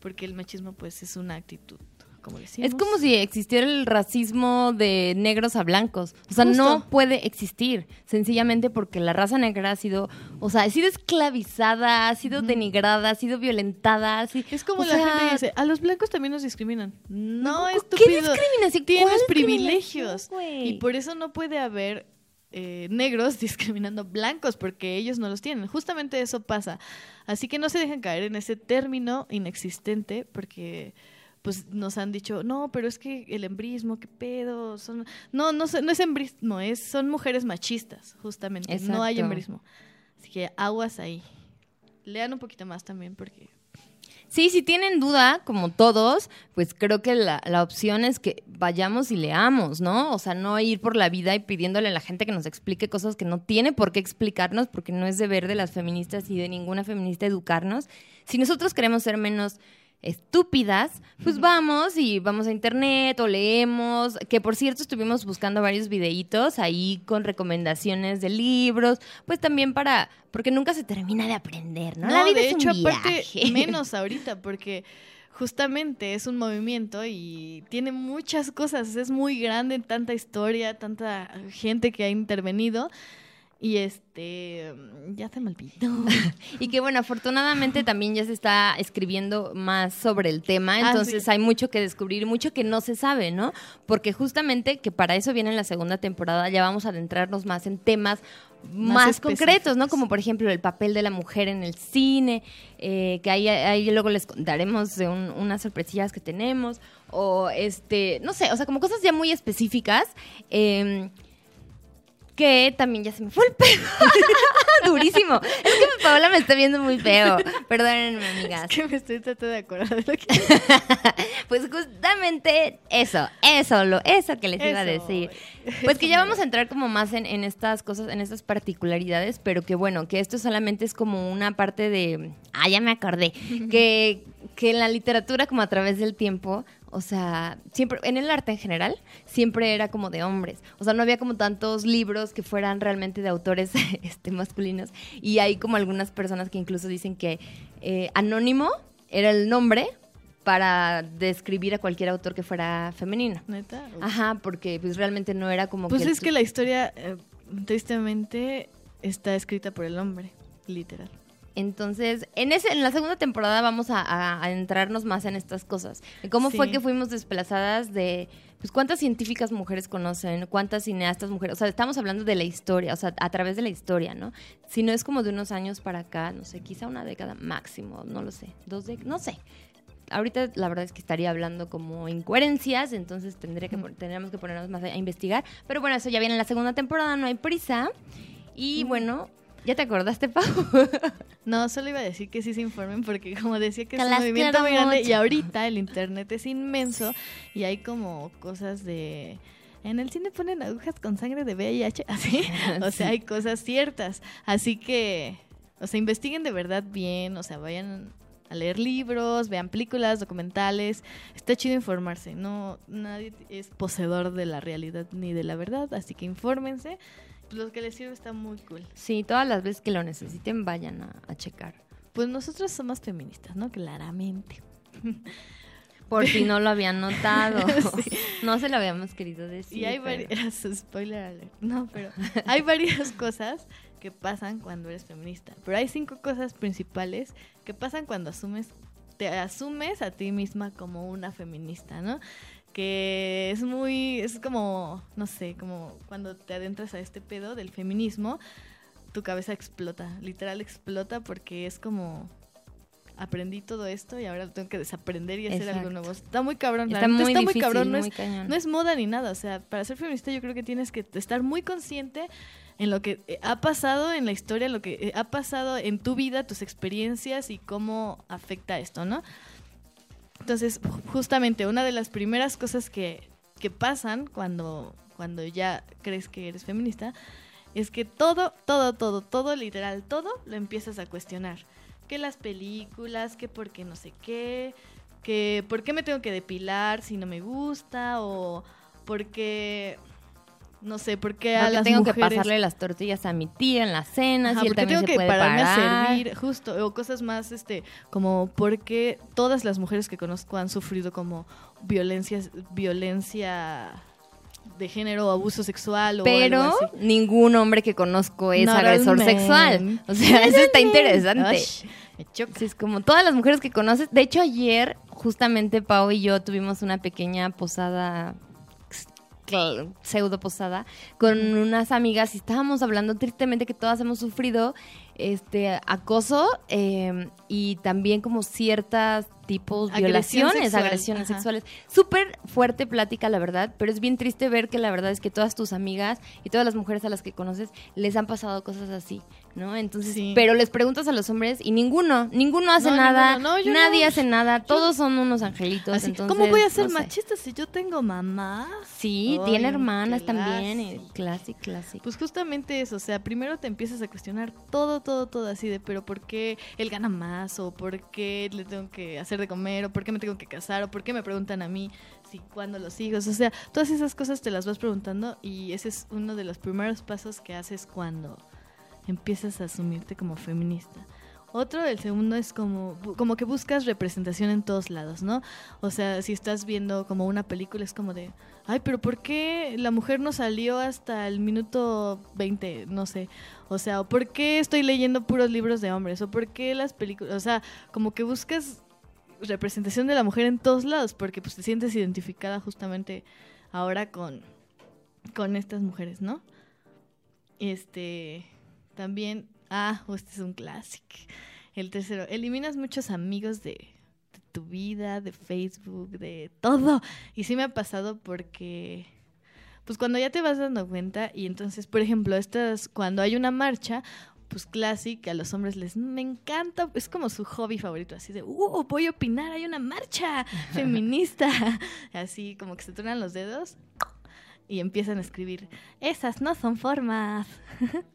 Porque el machismo pues es una actitud, como. Es como si existiera el racismo de negros a blancos. O sea, no puede existir. Sencillamente porque la raza negra ha sido, o sea, ha sido esclavizada, ha sido denigrada, ha sido violentada. Es como la sea, gente dice, a los blancos también nos discriminan. No, ¿qué estúpido. discriminación? Tienes ¿Cuál privilegios. Y por eso no puede haber eh, negros discriminando blancos, porque ellos no los tienen. Justamente eso pasa. Así que no se dejen caer en ese término inexistente, porque pues nos han dicho, no, pero es que el embrismo, qué pedo, son... No, no, no es embrismo, es, son mujeres machistas, justamente. No hay embrismo. Así que aguas ahí. Lean un poquito más también, porque... Sí, si tienen duda, como todos, pues creo que la, la opción es que vayamos y leamos, ¿no? O sea, no ir por la vida y pidiéndole a la gente que nos explique cosas que no tiene por qué explicarnos, porque no es deber de las feministas y de ninguna feminista educarnos. Si nosotros queremos ser menos estúpidas, pues vamos y vamos a internet o leemos, que por cierto estuvimos buscando varios videitos ahí con recomendaciones de libros, pues también para, porque nunca se termina de aprender, ¿no? No, La vida de es un hecho, aparte, viaje. menos ahorita, porque justamente es un movimiento y tiene muchas cosas, es muy grande, tanta historia, tanta gente que ha intervenido. Y este, ya se me olvidó. Y que bueno, afortunadamente también ya se está escribiendo más sobre el tema, Ah, entonces sí. hay mucho que descubrir, mucho que no se sabe, ¿no? Porque justamente que para eso viene la segunda temporada, ya vamos a adentrarnos más en temas más, Más concretos, ¿no? Como por ejemplo el papel de la mujer en el cine, eh, que ahí, ahí luego les contaremos de un- unas sorpresillas que tenemos, o este, no sé, o sea, como cosas ya muy específicas. eh, que también ya se me fue el pelo. Durísimo. Es que Paola me está viendo muy feo. Perdónenme, amigas. Es que me estoy tratando de acordar de lo que... Pues justamente eso, eso, lo, eso que les iba a decir. Pues que ya vamos a entrar como más en, en estas cosas, en estas particularidades, pero que bueno, que esto solamente es como una parte de... Ah, ya me acordé. Que, que en la literatura, como a través del tiempo, o sea, siempre, en el arte en general, siempre era como de hombres. O sea, no había como tantos libros que fueran realmente de autores este, masculinos. Y hay como algunas personas que incluso dicen que eh, Anónimo era el nombre para describir a cualquier autor que fuera femenino. Neta. Ajá, porque pues realmente no era como Pues que... es que la historia, eh, tristemente, está escrita por el hombre, literal. Entonces, en ese, en la segunda temporada vamos a, a- a adentrarnos más en estas cosas. ¿Cómo fue que fuimos desplazadas de, pues, cuántas científicas mujeres conocen, cuántas cineastas mujeres? O sea, estamos hablando de la historia, o sea, a través de la historia, ¿no? Si no es como de unos años para acá, no sé, quizá una década máximo, no lo sé, dos décadas, no sé. Ahorita la verdad es que estaría hablando como incoherencias, entonces tendría que, tendríamos que ponernos más a, a investigar. Pero bueno, eso ya viene en la segunda temporada, no hay prisa. Y bueno, ¿ya te acordaste, Pau? No, solo iba a decir que sí se informen porque como decía que es un movimiento muy grande mucho. y ahorita el internet es inmenso y hay como cosas de... En el cine ponen agujas con sangre de VIH, así. O sea, hay cosas ciertas. Así que, o sea, investiguen de verdad bien, o sea, vayan a leer libros, vean películas, documentales. Está chido informarse. No, nadie es poseedor de la realidad ni de la verdad, así que infórmense. Lo que les sirve está muy cool. Sí, todas las veces que lo necesiten vayan a, a checar. Pues nosotros somos feministas, ¿no? Claramente. Por si no lo habían notado. No se lo habíamos querido decir. Y hay pero- varias, spoiler alert, no, pero hay varias cosas que pasan cuando eres feminista. Pero hay cinco cosas principales que pasan cuando asumes, te asumes a ti misma como una feminista, ¿no? Que es muy, es como, no sé, como cuando te adentras a este pedo del feminismo, tu cabeza explota, literal explota porque es como aprendí todo esto y ahora lo tengo que desaprender y hacer algo nuevo. Está muy cabrón, Está muy está difícil, muy cabrón, no muy es, cañón. no es moda ni nada, o sea, para ser feminista yo creo que tienes que estar muy consciente en lo que eh, ha pasado en la historia, en lo que eh, ha pasado en tu vida, tus experiencias y cómo afecta esto, ¿no? Entonces, ju- justamente una de las primeras cosas que, que pasan cuando, cuando ya crees que eres feminista es que todo, todo, todo, todo, literal, todo lo empiezas a cuestionar. Que las películas, que por qué no sé qué, que por qué me tengo que depilar si no me gusta o por qué, no sé, por qué a Porque las tengo mujeres... que pasarle las tortillas a mi tía en las cenas Ajá, él porque también tengo se que puede pararme parar. a servir, justo, o cosas más, este, como porque todas las mujeres que conozco han sufrido como violencia, violencia de género o abuso sexual o Pero algo así. ningún hombre que conozco es Not agresor sexual. O sea, eso está interesante. Ay, me choca. Sí, es como todas las mujeres que conoces. De hecho, ayer, justamente Pau y yo tuvimos una pequeña posada, pseudo posada, con unas amigas y estábamos hablando tristemente que todas hemos sufrido este acoso eh, y también como ciertas tipos Agresión violaciones, sexual, agresiones ajá. sexuales. Súper fuerte plática, la verdad, pero es bien triste ver que la verdad es que todas tus amigas y todas las mujeres a las que conoces les han pasado cosas así, ¿no? Entonces, Sí. pero les preguntas a los hombres y ninguno, ninguno hace No, nada. No, nadie hace nada, todos son unos angelitos. Así, entonces, ¿Cómo voy a ser sé. machista si yo tengo mamá? Sí, Ay, tiene hermanas también, clásico, clásico. Pues justamente eso, o sea, primero te empiezas a cuestionar todo, todo, todo así de, pero ¿por qué él gana más? ¿O por qué le tengo que hacer de comer? ¿O por qué me tengo que casar? ¿O por qué me preguntan a mí si cuándo los hijos? O sea, todas esas cosas te las vas preguntando y ese es uno de los primeros pasos que haces cuando empiezas a asumirte como feminista. Otro, el segundo es como, como que buscas representación en todos lados, ¿no? O sea, si estás viendo como una película es como de, ay, pero ¿por qué la mujer no salió hasta el minuto 20? No sé. O sea, ¿o ¿por qué estoy leyendo puros libros de hombres? ¿O por qué las películas? O sea, como que buscas representación de la mujer en todos lados porque pues te sientes identificada justamente ahora con, con estas mujeres, ¿no? Este, también, ah, este es un clásico. El tercero, eliminas muchos amigos de, de tu vida, de Facebook, de todo. Y sí me ha pasado porque, pues cuando ya te vas dando cuenta y entonces, por ejemplo, estas, cuando hay una marcha, pues clásico, a los hombres les me encanta, es como su hobby favorito, así de, uh, voy a opinar, hay una marcha feminista, así como que se truenan los dedos y empiezan a escribir, esas no son formas.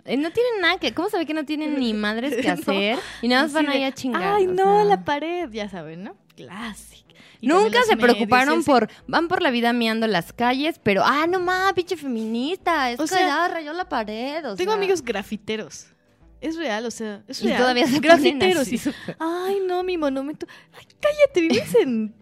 Eh, No tienen nada que, ¿cómo sabe que no tienen ni madres que No, hacer? y nada más van ahí a chingar. Ay, no, sea. la pared, ya saben, ¿no? Y también Nunca se medios, preocuparon y por, van por la vida meando las calles, pero, ah, no más, pinche feminista, es O que sea, ya rayó la pared, o Tengo sea. amigos grafiteros. Es real, o sea, es Y real. todavía se grafiteros. y-. Ay, no, mi monumento. Ay, cállate, vives en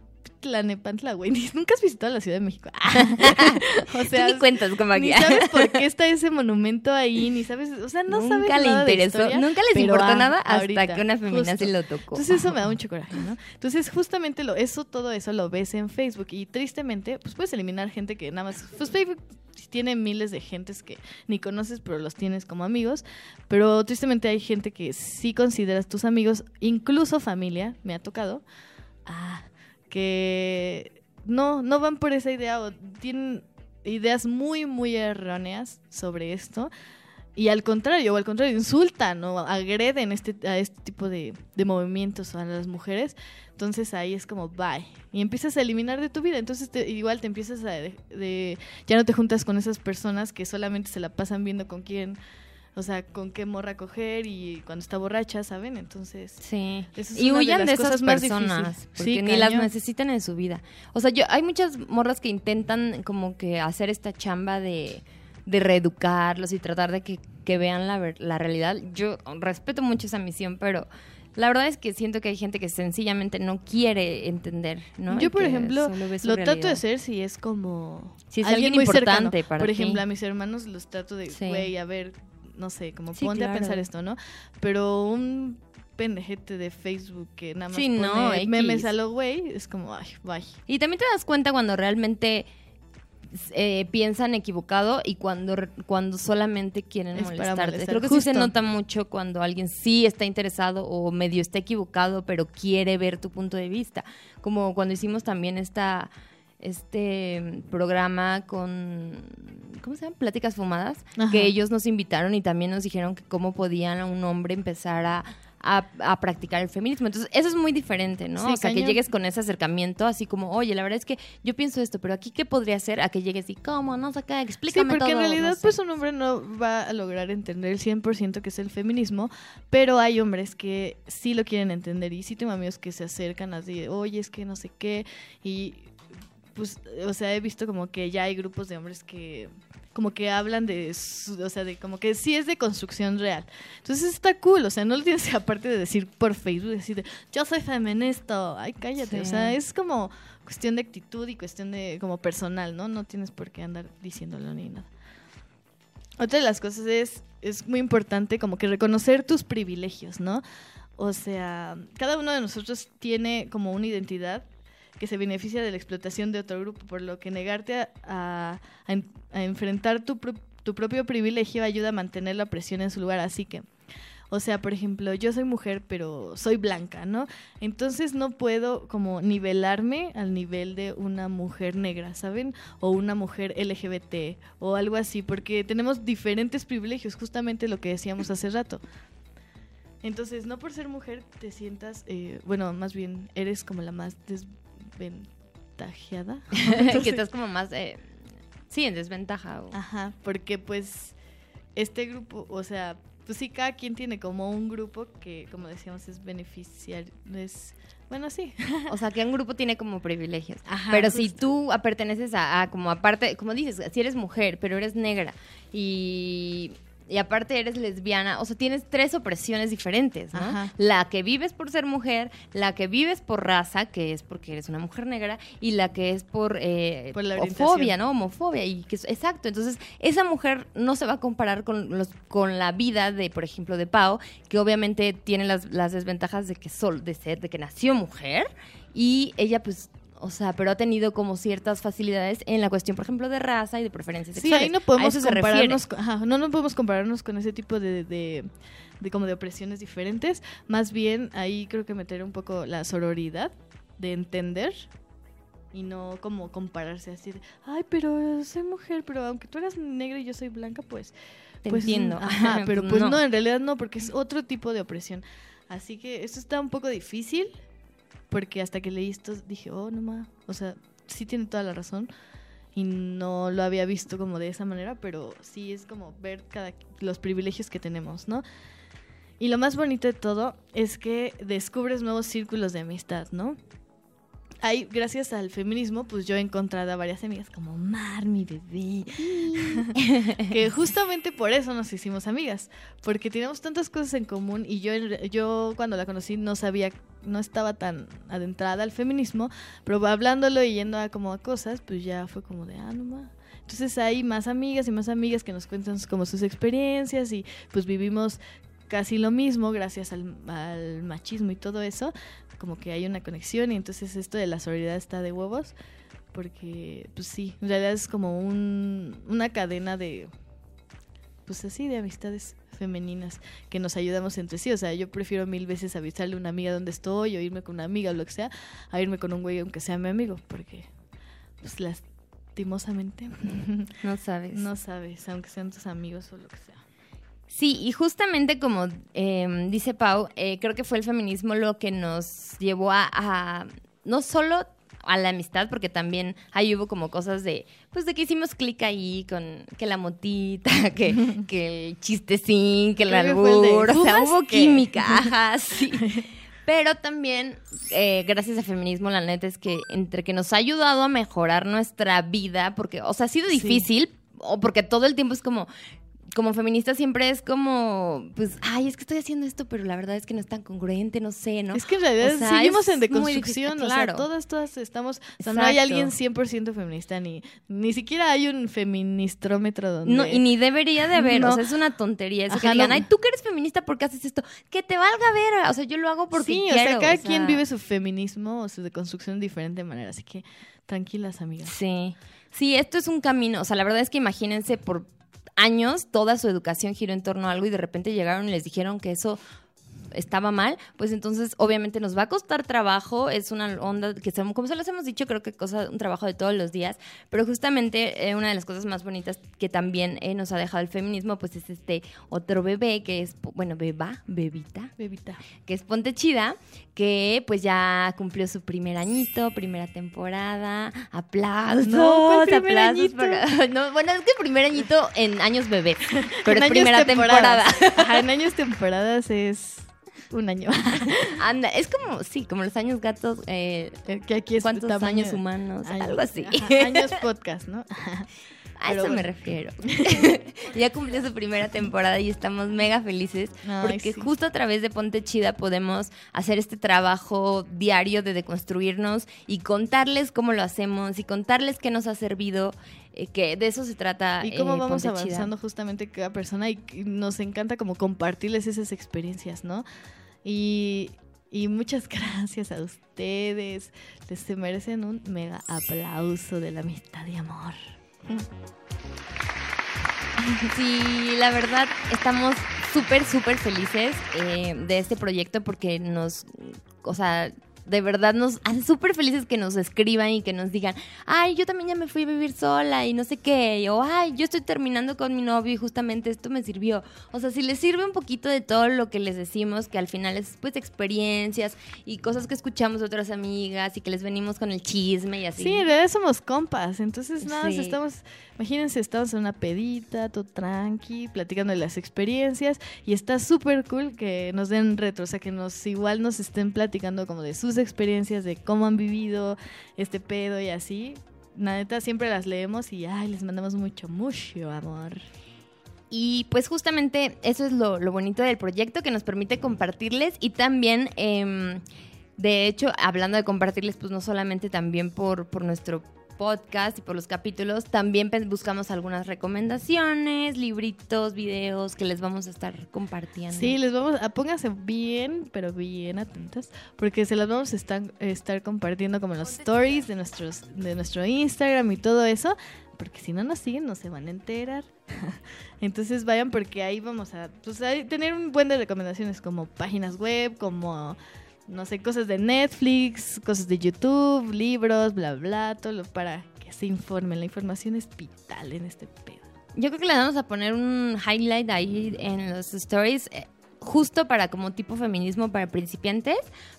Tlanepantla, güey. Nunca has visitado la Ciudad de México. o Tú sea, ni cuentas como aquí. ni sabes por qué está ese monumento ahí, ni sabes, o sea, no sabes nunca le nada de interesó, historia, nunca les importó ah, nada hasta ahorita, que una feminazi justo. lo tocó. Entonces eso me da mucho coraje, ¿no? Entonces justamente lo, eso, todo eso lo ves en Facebook y tristemente, pues puedes eliminar gente que nada más, pues Facebook tiene miles de gentes que ni conoces, pero los tienes como amigos, pero tristemente hay gente que sí consideras tus amigos, incluso familia, me ha tocado, ah, que no, no van por esa idea o tienen ideas muy, muy erróneas sobre esto. Y al contrario, o al contrario, insultan o agreden este, a este tipo de, de movimientos a las mujeres. Entonces ahí es como, bye. Y empiezas a eliminar de tu vida. Entonces te- igual te empiezas a... Ya no te juntas con esas personas que solamente se la pasan viendo con quién, o sea, con qué morra coger y cuando está borracha, ¿saben? Entonces... Sí. Esa es Y una de huyan de, las esas cosas más personas, difíciles. porque Sí, ni las necesitan en su vida. O sea, yo hay muchas morras que intentan como que hacer esta chamba de, de reeducarlos y tratar de que, que vean la, la realidad. Yo respeto mucho esa misión, pero La verdad es que siento que hay gente que sencillamente no quiere entender, ¿no? Yo, por ejemplo, lo trato de hacer si es como Si es alguien muy cercano. importante para Por ti. ejemplo, a mis hermanos los trato de, Sí. güey, a ver, no sé, como Sí, ponte a pensar esto, ¿no? Pero un pendejete de Facebook que nada más Sí, pone no, X. memes a lo güey, es como, ay, bye. Y también te das cuenta cuando realmente eh, piensan equivocado y cuando, cuando solamente quieren Es molestarte. molestar, Creo que sí se justo. nota mucho cuando alguien sí está interesado o medio está equivocado, pero quiere ver tu punto de vista. Como cuando hicimos también esta este programa con ¿cómo se llama? Pláticas fumadas, Ajá. que ellos nos invitaron y también nos dijeron que cómo podían a un hombre empezar a a, a practicar el feminismo. Entonces, eso es muy diferente, ¿no? Sí, o sea, que llegues con ese acercamiento, así como, oye, la verdad es que yo pienso esto, pero aquí, ¿qué podría ser? A que llegues y, ¿cómo? No sé qué, Sí, explícame porque en todo", realidad, no sé. pues un hombre no va a lograr entender el 100% que es el feminismo, pero hay hombres que sí lo quieren entender y sí tengo amigos que se acercan así, de, oye, es que no sé qué, y pues, o sea, he visto como que ya hay grupos de hombres que como que hablan de, su- o sea, de como que sí es de construcción real. Entonces está cool, o sea, no lo tienes que aparte de decir por Facebook, decir, de, yo soy feminista, ay, cállate, Sí. o sea, es como cuestión de actitud y cuestión de como personal, ¿no? No tienes por qué andar diciéndolo ni nada. Otra de las cosas es, es muy importante como que reconocer tus privilegios, ¿no? O sea, cada uno de nosotros tiene como una identidad que se beneficia de la explotación de otro grupo, por lo que negarte a, a- a en- a enfrentar tu, pro- tu propio privilegio ayuda a mantener la presión en su lugar. Así que, o sea, por ejemplo, yo soy mujer, pero soy blanca, ¿no? Entonces no puedo como nivelarme al nivel de una mujer negra, ¿saben? O una mujer LGBT o algo así, porque tenemos diferentes privilegios, justamente lo que decíamos hace rato. Entonces, no por ser mujer te sientas, eh, bueno, más bien eres como la más desventajeada. que estás como más, eh, sí, en desventaja. o- Ajá, porque pues este grupo, o sea, pues sí, cada quien tiene como un grupo que, como decíamos, es beneficiario, es, bueno, sí. O sea, que un grupo tiene como privilegios. Ajá, pero si tú perteneces a, a como aparte, como dices, si eres mujer, pero eres negra y, y aparte eres lesbiana, o sea, tienes tres opresiones diferentes, ¿no? Ajá. La que vives por ser mujer, la que vives por raza, que es porque eres una mujer negra, y la que es por, eh, Por la fobia. ¿no? Homofobia. Y que, exacto. Entonces, esa mujer no se va a comparar con, los, con la vida de, por ejemplo, de Pau, que obviamente tiene las, las desventajas de que sol, de ser, de que nació mujer, y ella, pues. O sea, pero ha tenido como ciertas facilidades en la cuestión, por ejemplo, de raza y de preferencias Sí, sexuales. ahí no podemos compararnos, con- ajá, no, no podemos compararnos con ese tipo de, de, de como de opresiones diferentes. Más bien ahí creo que meter un poco la sororidad de entender y no como compararse así de, ay, pero soy mujer, pero aunque tú eras negra y yo soy blanca, pues Te pues, entiendo. Ajá, pero Pues pues no. no. en realidad no, porque es otro tipo de opresión. Así que esto está un poco difícil, porque hasta que leí esto dije, oh, no ma, o sea, sí tiene toda la razón. Y no lo había visto como de esa manera, pero sí es como ver cada, los privilegios que tenemos, ¿no? Y lo más bonito de todo es que descubres nuevos círculos de amistad, ¿no? Ahí, gracias al feminismo, pues yo he encontrado a varias amigas como Mar, mi bebé, que justamente por eso nos hicimos amigas, porque teníamos tantas cosas en común y yo, yo cuando la conocí no sabía, no estaba tan adentrada al feminismo, pero hablándolo y yendo a como a cosas, pues ya fue como de, ah, no ma. Entonces hay más amigas y más amigas que nos cuentan como sus experiencias y pues vivimos casi lo mismo gracias al, al machismo y todo eso, como que hay una conexión y entonces esto de la solidaridad está de huevos, porque pues sí, en realidad es como un, una cadena de, pues así, de amistades femeninas que nos ayudamos entre sí, o sea, yo prefiero mil veces avisarle a una amiga dónde estoy o irme con una amiga o lo que sea, a irme con un güey aunque sea mi amigo, porque pues lastimosamente No sabes. no sabes, aunque sean tus amigos o lo que sea. Sí, y justamente como eh, dice Pau, eh, creo que fue el feminismo lo que nos llevó a, a- no solo a la amistad, porque también ahí hubo como cosas de, pues de que hicimos clic ahí con que la motita, que, que el chistecín, que el albur, o sea, "¿Fumas hubo qué?" química, ajá, sí. Pero también, eh, gracias al feminismo, la neta es que entre que nos ha ayudado a mejorar nuestra vida, porque, o sea, ha sido Sí. difícil, o porque todo el tiempo es como, como feminista siempre es como, pues, ay, es que estoy haciendo esto, pero la verdad es que no es tan congruente, no sé, ¿no? Es que en realidad O sea, seguimos en deconstrucción, difícil, o sea, claro. todas, todas estamos, o sea, no hay alguien 100% feminista, ni, ni siquiera hay un feministrómetro donde... No, y ni debería de haber, No. o sea, es una tontería eso que Ajá, digan, no. ay, tú que eres feminista, ¿por qué haces esto? Que te valga ver, o sea, yo lo hago porque sí, quiero. o sea, cada o sea, quien vive su feminismo o su deconstrucción de diferente manera, así que tranquilas, amigas. Sí, sí, esto es un camino, o sea, la verdad es que imagínense por años toda su educación giró en torno a algo y de repente llegaron y les dijeron que eso estaba mal, pues entonces obviamente nos va a costar trabajo, es una onda que se- como se los hemos dicho, creo que cosa un trabajo de todos los días, pero justamente eh, una de las cosas más bonitas que también eh, nos ha dejado el feminismo, pues es este otro bebé que es, bueno, beba, bebita, Bebita. que es Ponte Chida, que pues ya cumplió su primer añito, primera temporada. Aplausos, No, ¿cuál primer aplausos añito? para- no, bueno, es que primer añito en años bebés, pero En primera temporada. Ajá, en años temporadas es un año. Anda, es como, sí, como los años gatos, eh, que aquí es cuántos tamaño- años humanos, años- algo así. ajá, años podcast, ¿no? A Pero eso me refiero. ya cumplió su primera temporada y estamos mega felices Ay, porque sí. justo a través de Ponte Chida podemos hacer este trabajo diario de deconstruirnos y contarles cómo lo hacemos y contarles qué nos ha servido, eh, que de eso se trata. Y cómo eh, vamos Ponte Chida. avanzando justamente cada persona y nos encanta como compartirles esas experiencias, ¿no? Y, y muchas gracias a ustedes. Les se merecen un mega aplauso de la amistad y amor. Sí, la verdad, estamos súper, súper felices eh, de este proyecto porque nos, o sea, de verdad nos hace súper felices que nos escriban y que nos digan, ay, yo también ya me fui a vivir sola y no sé qué, o ay, yo estoy terminando con mi novio y justamente esto me sirvió. O sea, si les sirve un poquito de todo lo que les decimos, que al final es pues experiencias y cosas que escuchamos de otras amigas y que les venimos con el chisme y así. Sí, en realidad somos compas, entonces nada, Sí. estamos, imagínense, estamos en una pedita, todo tranqui, platicando de las experiencias y está súper cool que nos den retro, o sea, que nos igual nos estén platicando como de sus experiencias, de cómo han vivido este pedo y así. La neta, siempre las leemos y les mandamos mucho, mucho amor. Y pues justamente eso es lo, lo bonito del proyecto que nos permite compartirles y también, em, de hecho, hablando de compartirles, pues no solamente también por, por nuestro podcast y por los capítulos, también buscamos algunas recomendaciones, libritos, videos que les vamos a estar compartiendo. Sí, les vamos a pónganse bien, pero bien atentas, porque se las vamos a estar, estar compartiendo como en los stories de nuestros de nuestro Instagram y todo eso, porque si no nos siguen no se van a enterar. Entonces vayan porque ahí vamos a pues, a tener un buen de recomendaciones como páginas web, como no sé, cosas de Netflix, cosas de YouTube, libros, bla bla, todo lo para que se informen. La información es vital en este pedo. Yo creo que le vamos a poner un highlight ahí en los stories. eh, Justo para como tipo feminismo para principiantes,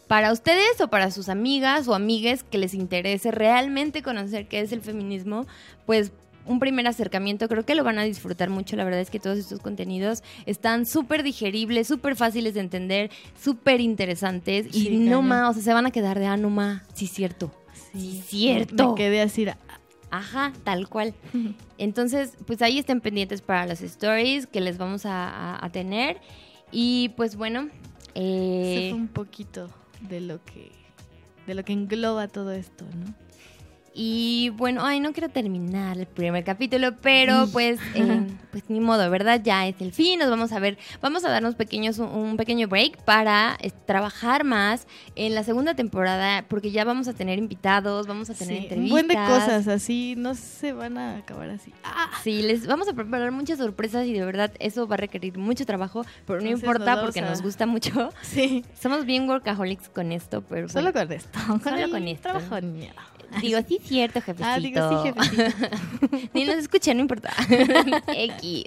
para ustedes o para sus amigas o amigues que les interese realmente conocer qué es el feminismo, pues un primer acercamiento, creo que lo van a disfrutar mucho, la verdad es que todos estos contenidos están súper digeribles, súper fáciles de entender, súper interesantes y no más, o sea, se van a quedar de, ah, no más, sí, cierto. Sí, cierto. Me quedé así. Ajá, tal cual. Entonces, pues ahí estén pendientes para las stories que les vamos a, a- a tener. Y pues bueno, Ese eh, fue un poquito de lo que de lo que engloba todo esto, ¿no? Y bueno, ay, no quiero terminar el primer capítulo, pero pues, eh, pues ni modo, ¿verdad? Ya es el fin, nos vamos a ver, vamos a darnos pequeños, un, un pequeño break para eh, trabajar más en la segunda temporada, porque ya vamos a tener invitados, vamos a tener Sí, un entrevistas. buen de cosas así, no se van a acabar así. Ah, Sí, les vamos a preparar muchas sorpresas y de verdad eso va a requerir mucho trabajo, pero no importa porque a- nos gusta mucho. sí, Somos bien workaholics con esto, pero solo bueno, con esto, Solo con esto. trabajo. digo, sí cierto, jefecito. Ah, digo, sí, jefecito. Ni nos escuché, no importa. X.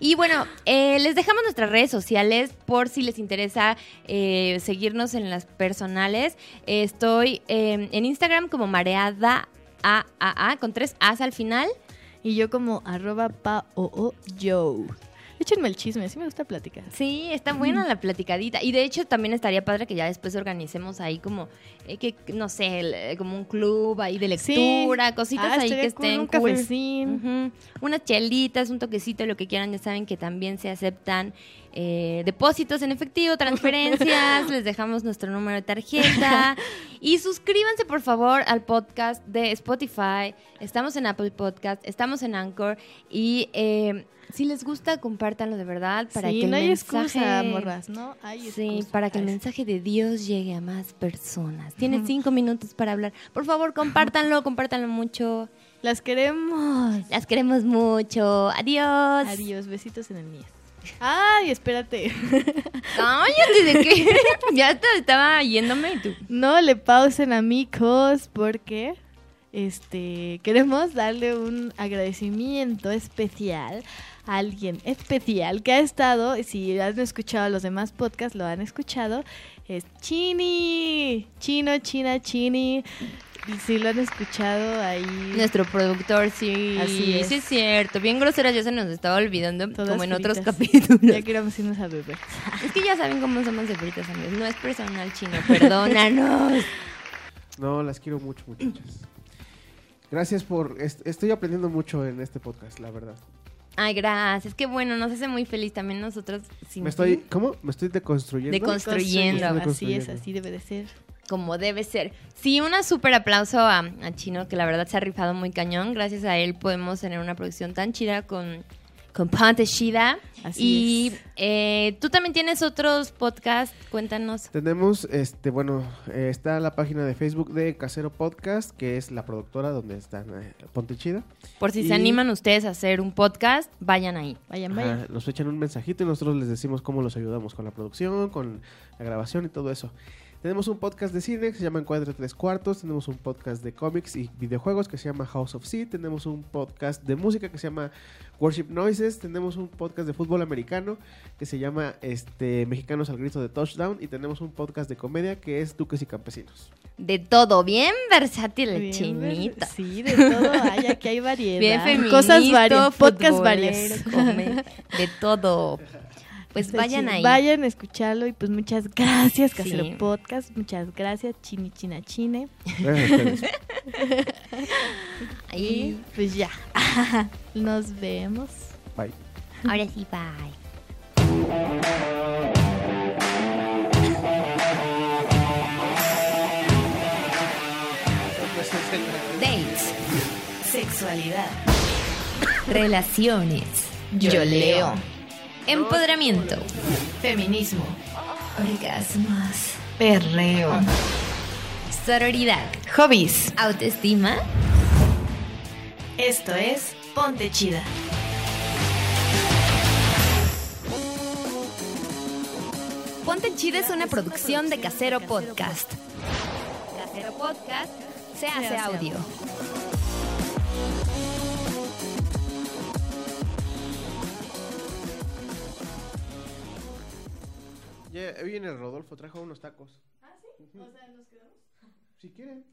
Y bueno, eh, les dejamos nuestras redes sociales por si les interesa eh, seguirnos en las personales. Eh, estoy eh, en Instagram como mareada AAA con tres A's al final. Y yo como arroba pa o o yo. Échenme el chisme, sí me gusta platicar. Sí, está buena la platicadita. Y de hecho también estaría padre que ya después organicemos ahí como, eh, que no sé, el- eh, como un club ahí de Sí. lectura, cositas Ah, ahí que estén un cool. cafecín. Ujú. Unas chelitas, un toquecito, lo que quieran. Ya saben que también se aceptan eh, depósitos en efectivo, transferencias. les dejamos nuestro número de tarjeta. y suscríbanse, por favor, al podcast de Spotify. Estamos en Apple Podcast, estamos en Anchor. Y eh, si les gusta, compártanlo de verdad para sí, que el no hay mensaje... excusa, morras, ¿no? Hay Sí, excusa. para que el mensaje de Dios llegue a más personas. Tienes cinco minutos para hablar. Por favor, compártanlo, compártanlo mucho. Las queremos. Las queremos mucho. Adiós. Adiós, besitos en el mío. Ay, espérate. Cállate de que ya te estaba yéndome y tú. No le pausen amigos porque este queremos darle un agradecimiento especial a alguien especial que ha estado, si han escuchado los demás podcasts, lo han escuchado, es Chini, Chino, China, Chini. Si lo han escuchado ahí. Nuestro productor, sí. Así es. Sí, es cierto. Bien grosera, ya se nos estaba olvidando, Todas como en otros capítulos. Ya queremos irnos a beber. Es que ya saben cómo somos de fritas, amigos. No es personal chino, perdónanos. No, las quiero mucho, muchachas. Gracias por... est- estoy aprendiendo mucho en este podcast, la verdad. Ay, gracias. Qué bueno, nos hace muy feliz también nosotros. sin Me estoy... ¿Cómo? ¿Me estoy deconstruyendo? Deconstru- Construyendo. Estoy Así es, así debe de ser. Como debe ser. Sí, un súper aplauso a, a Chino, que la verdad se ha rifado muy cañón. Gracias a él podemos tener una producción tan chida con, con Ponte Chida. Así y es. eh, tú también tienes otros podcasts, cuéntanos. Tenemos, este, bueno, eh, está la página de Facebook de Casero Podcast, que es la productora donde están eh, Ponte Chida. Por si Y- se animan ustedes a hacer un podcast, vayan ahí. Vayan, Ajá, vayan. nos echan un mensajito y nosotros les decimos cómo los ayudamos con la producción, con la grabación y todo eso. Tenemos un podcast de cine que se llama Encuadre Tres Cuartos. Tenemos un podcast de cómics y videojuegos que se llama House of Sea. Tenemos un podcast de música que se llama Worship Noises. Tenemos un podcast de fútbol americano que se llama este, Mexicanos al Grito de Touchdown. Y tenemos un podcast de comedia que es Duques y Campesinos. De todo, bien versátil el Bien, chinito. ver- Sí, de todo. Ay, aquí hay variedad. Bien Cosas varias, podcasts futbolero, varios. de todo. Pues Está vayan chido. ahí. Vayan a escucharlo y pues muchas gracias, Casero Sí. Podcast. Muchas gracias, Chini China Chine. Gracias a ustedes. Y Ahí. pues ya. Nos vemos. Bye. Ahora sí, bye. Dates. Sexualidad. Relaciones. Yo leo. Empoderamiento. Feminismo. Orgasmos. Perreo. Sororidad. Hobbies. Autoestima. Esto es Ponte Chida. Ponte Chida es una producción de Casero Podcast. Casero Podcast se hace audio. Ya viene Rodolfo, trajo unos tacos. ¿Ah, sí? O sea, ¿nos quedamos? Si quieren.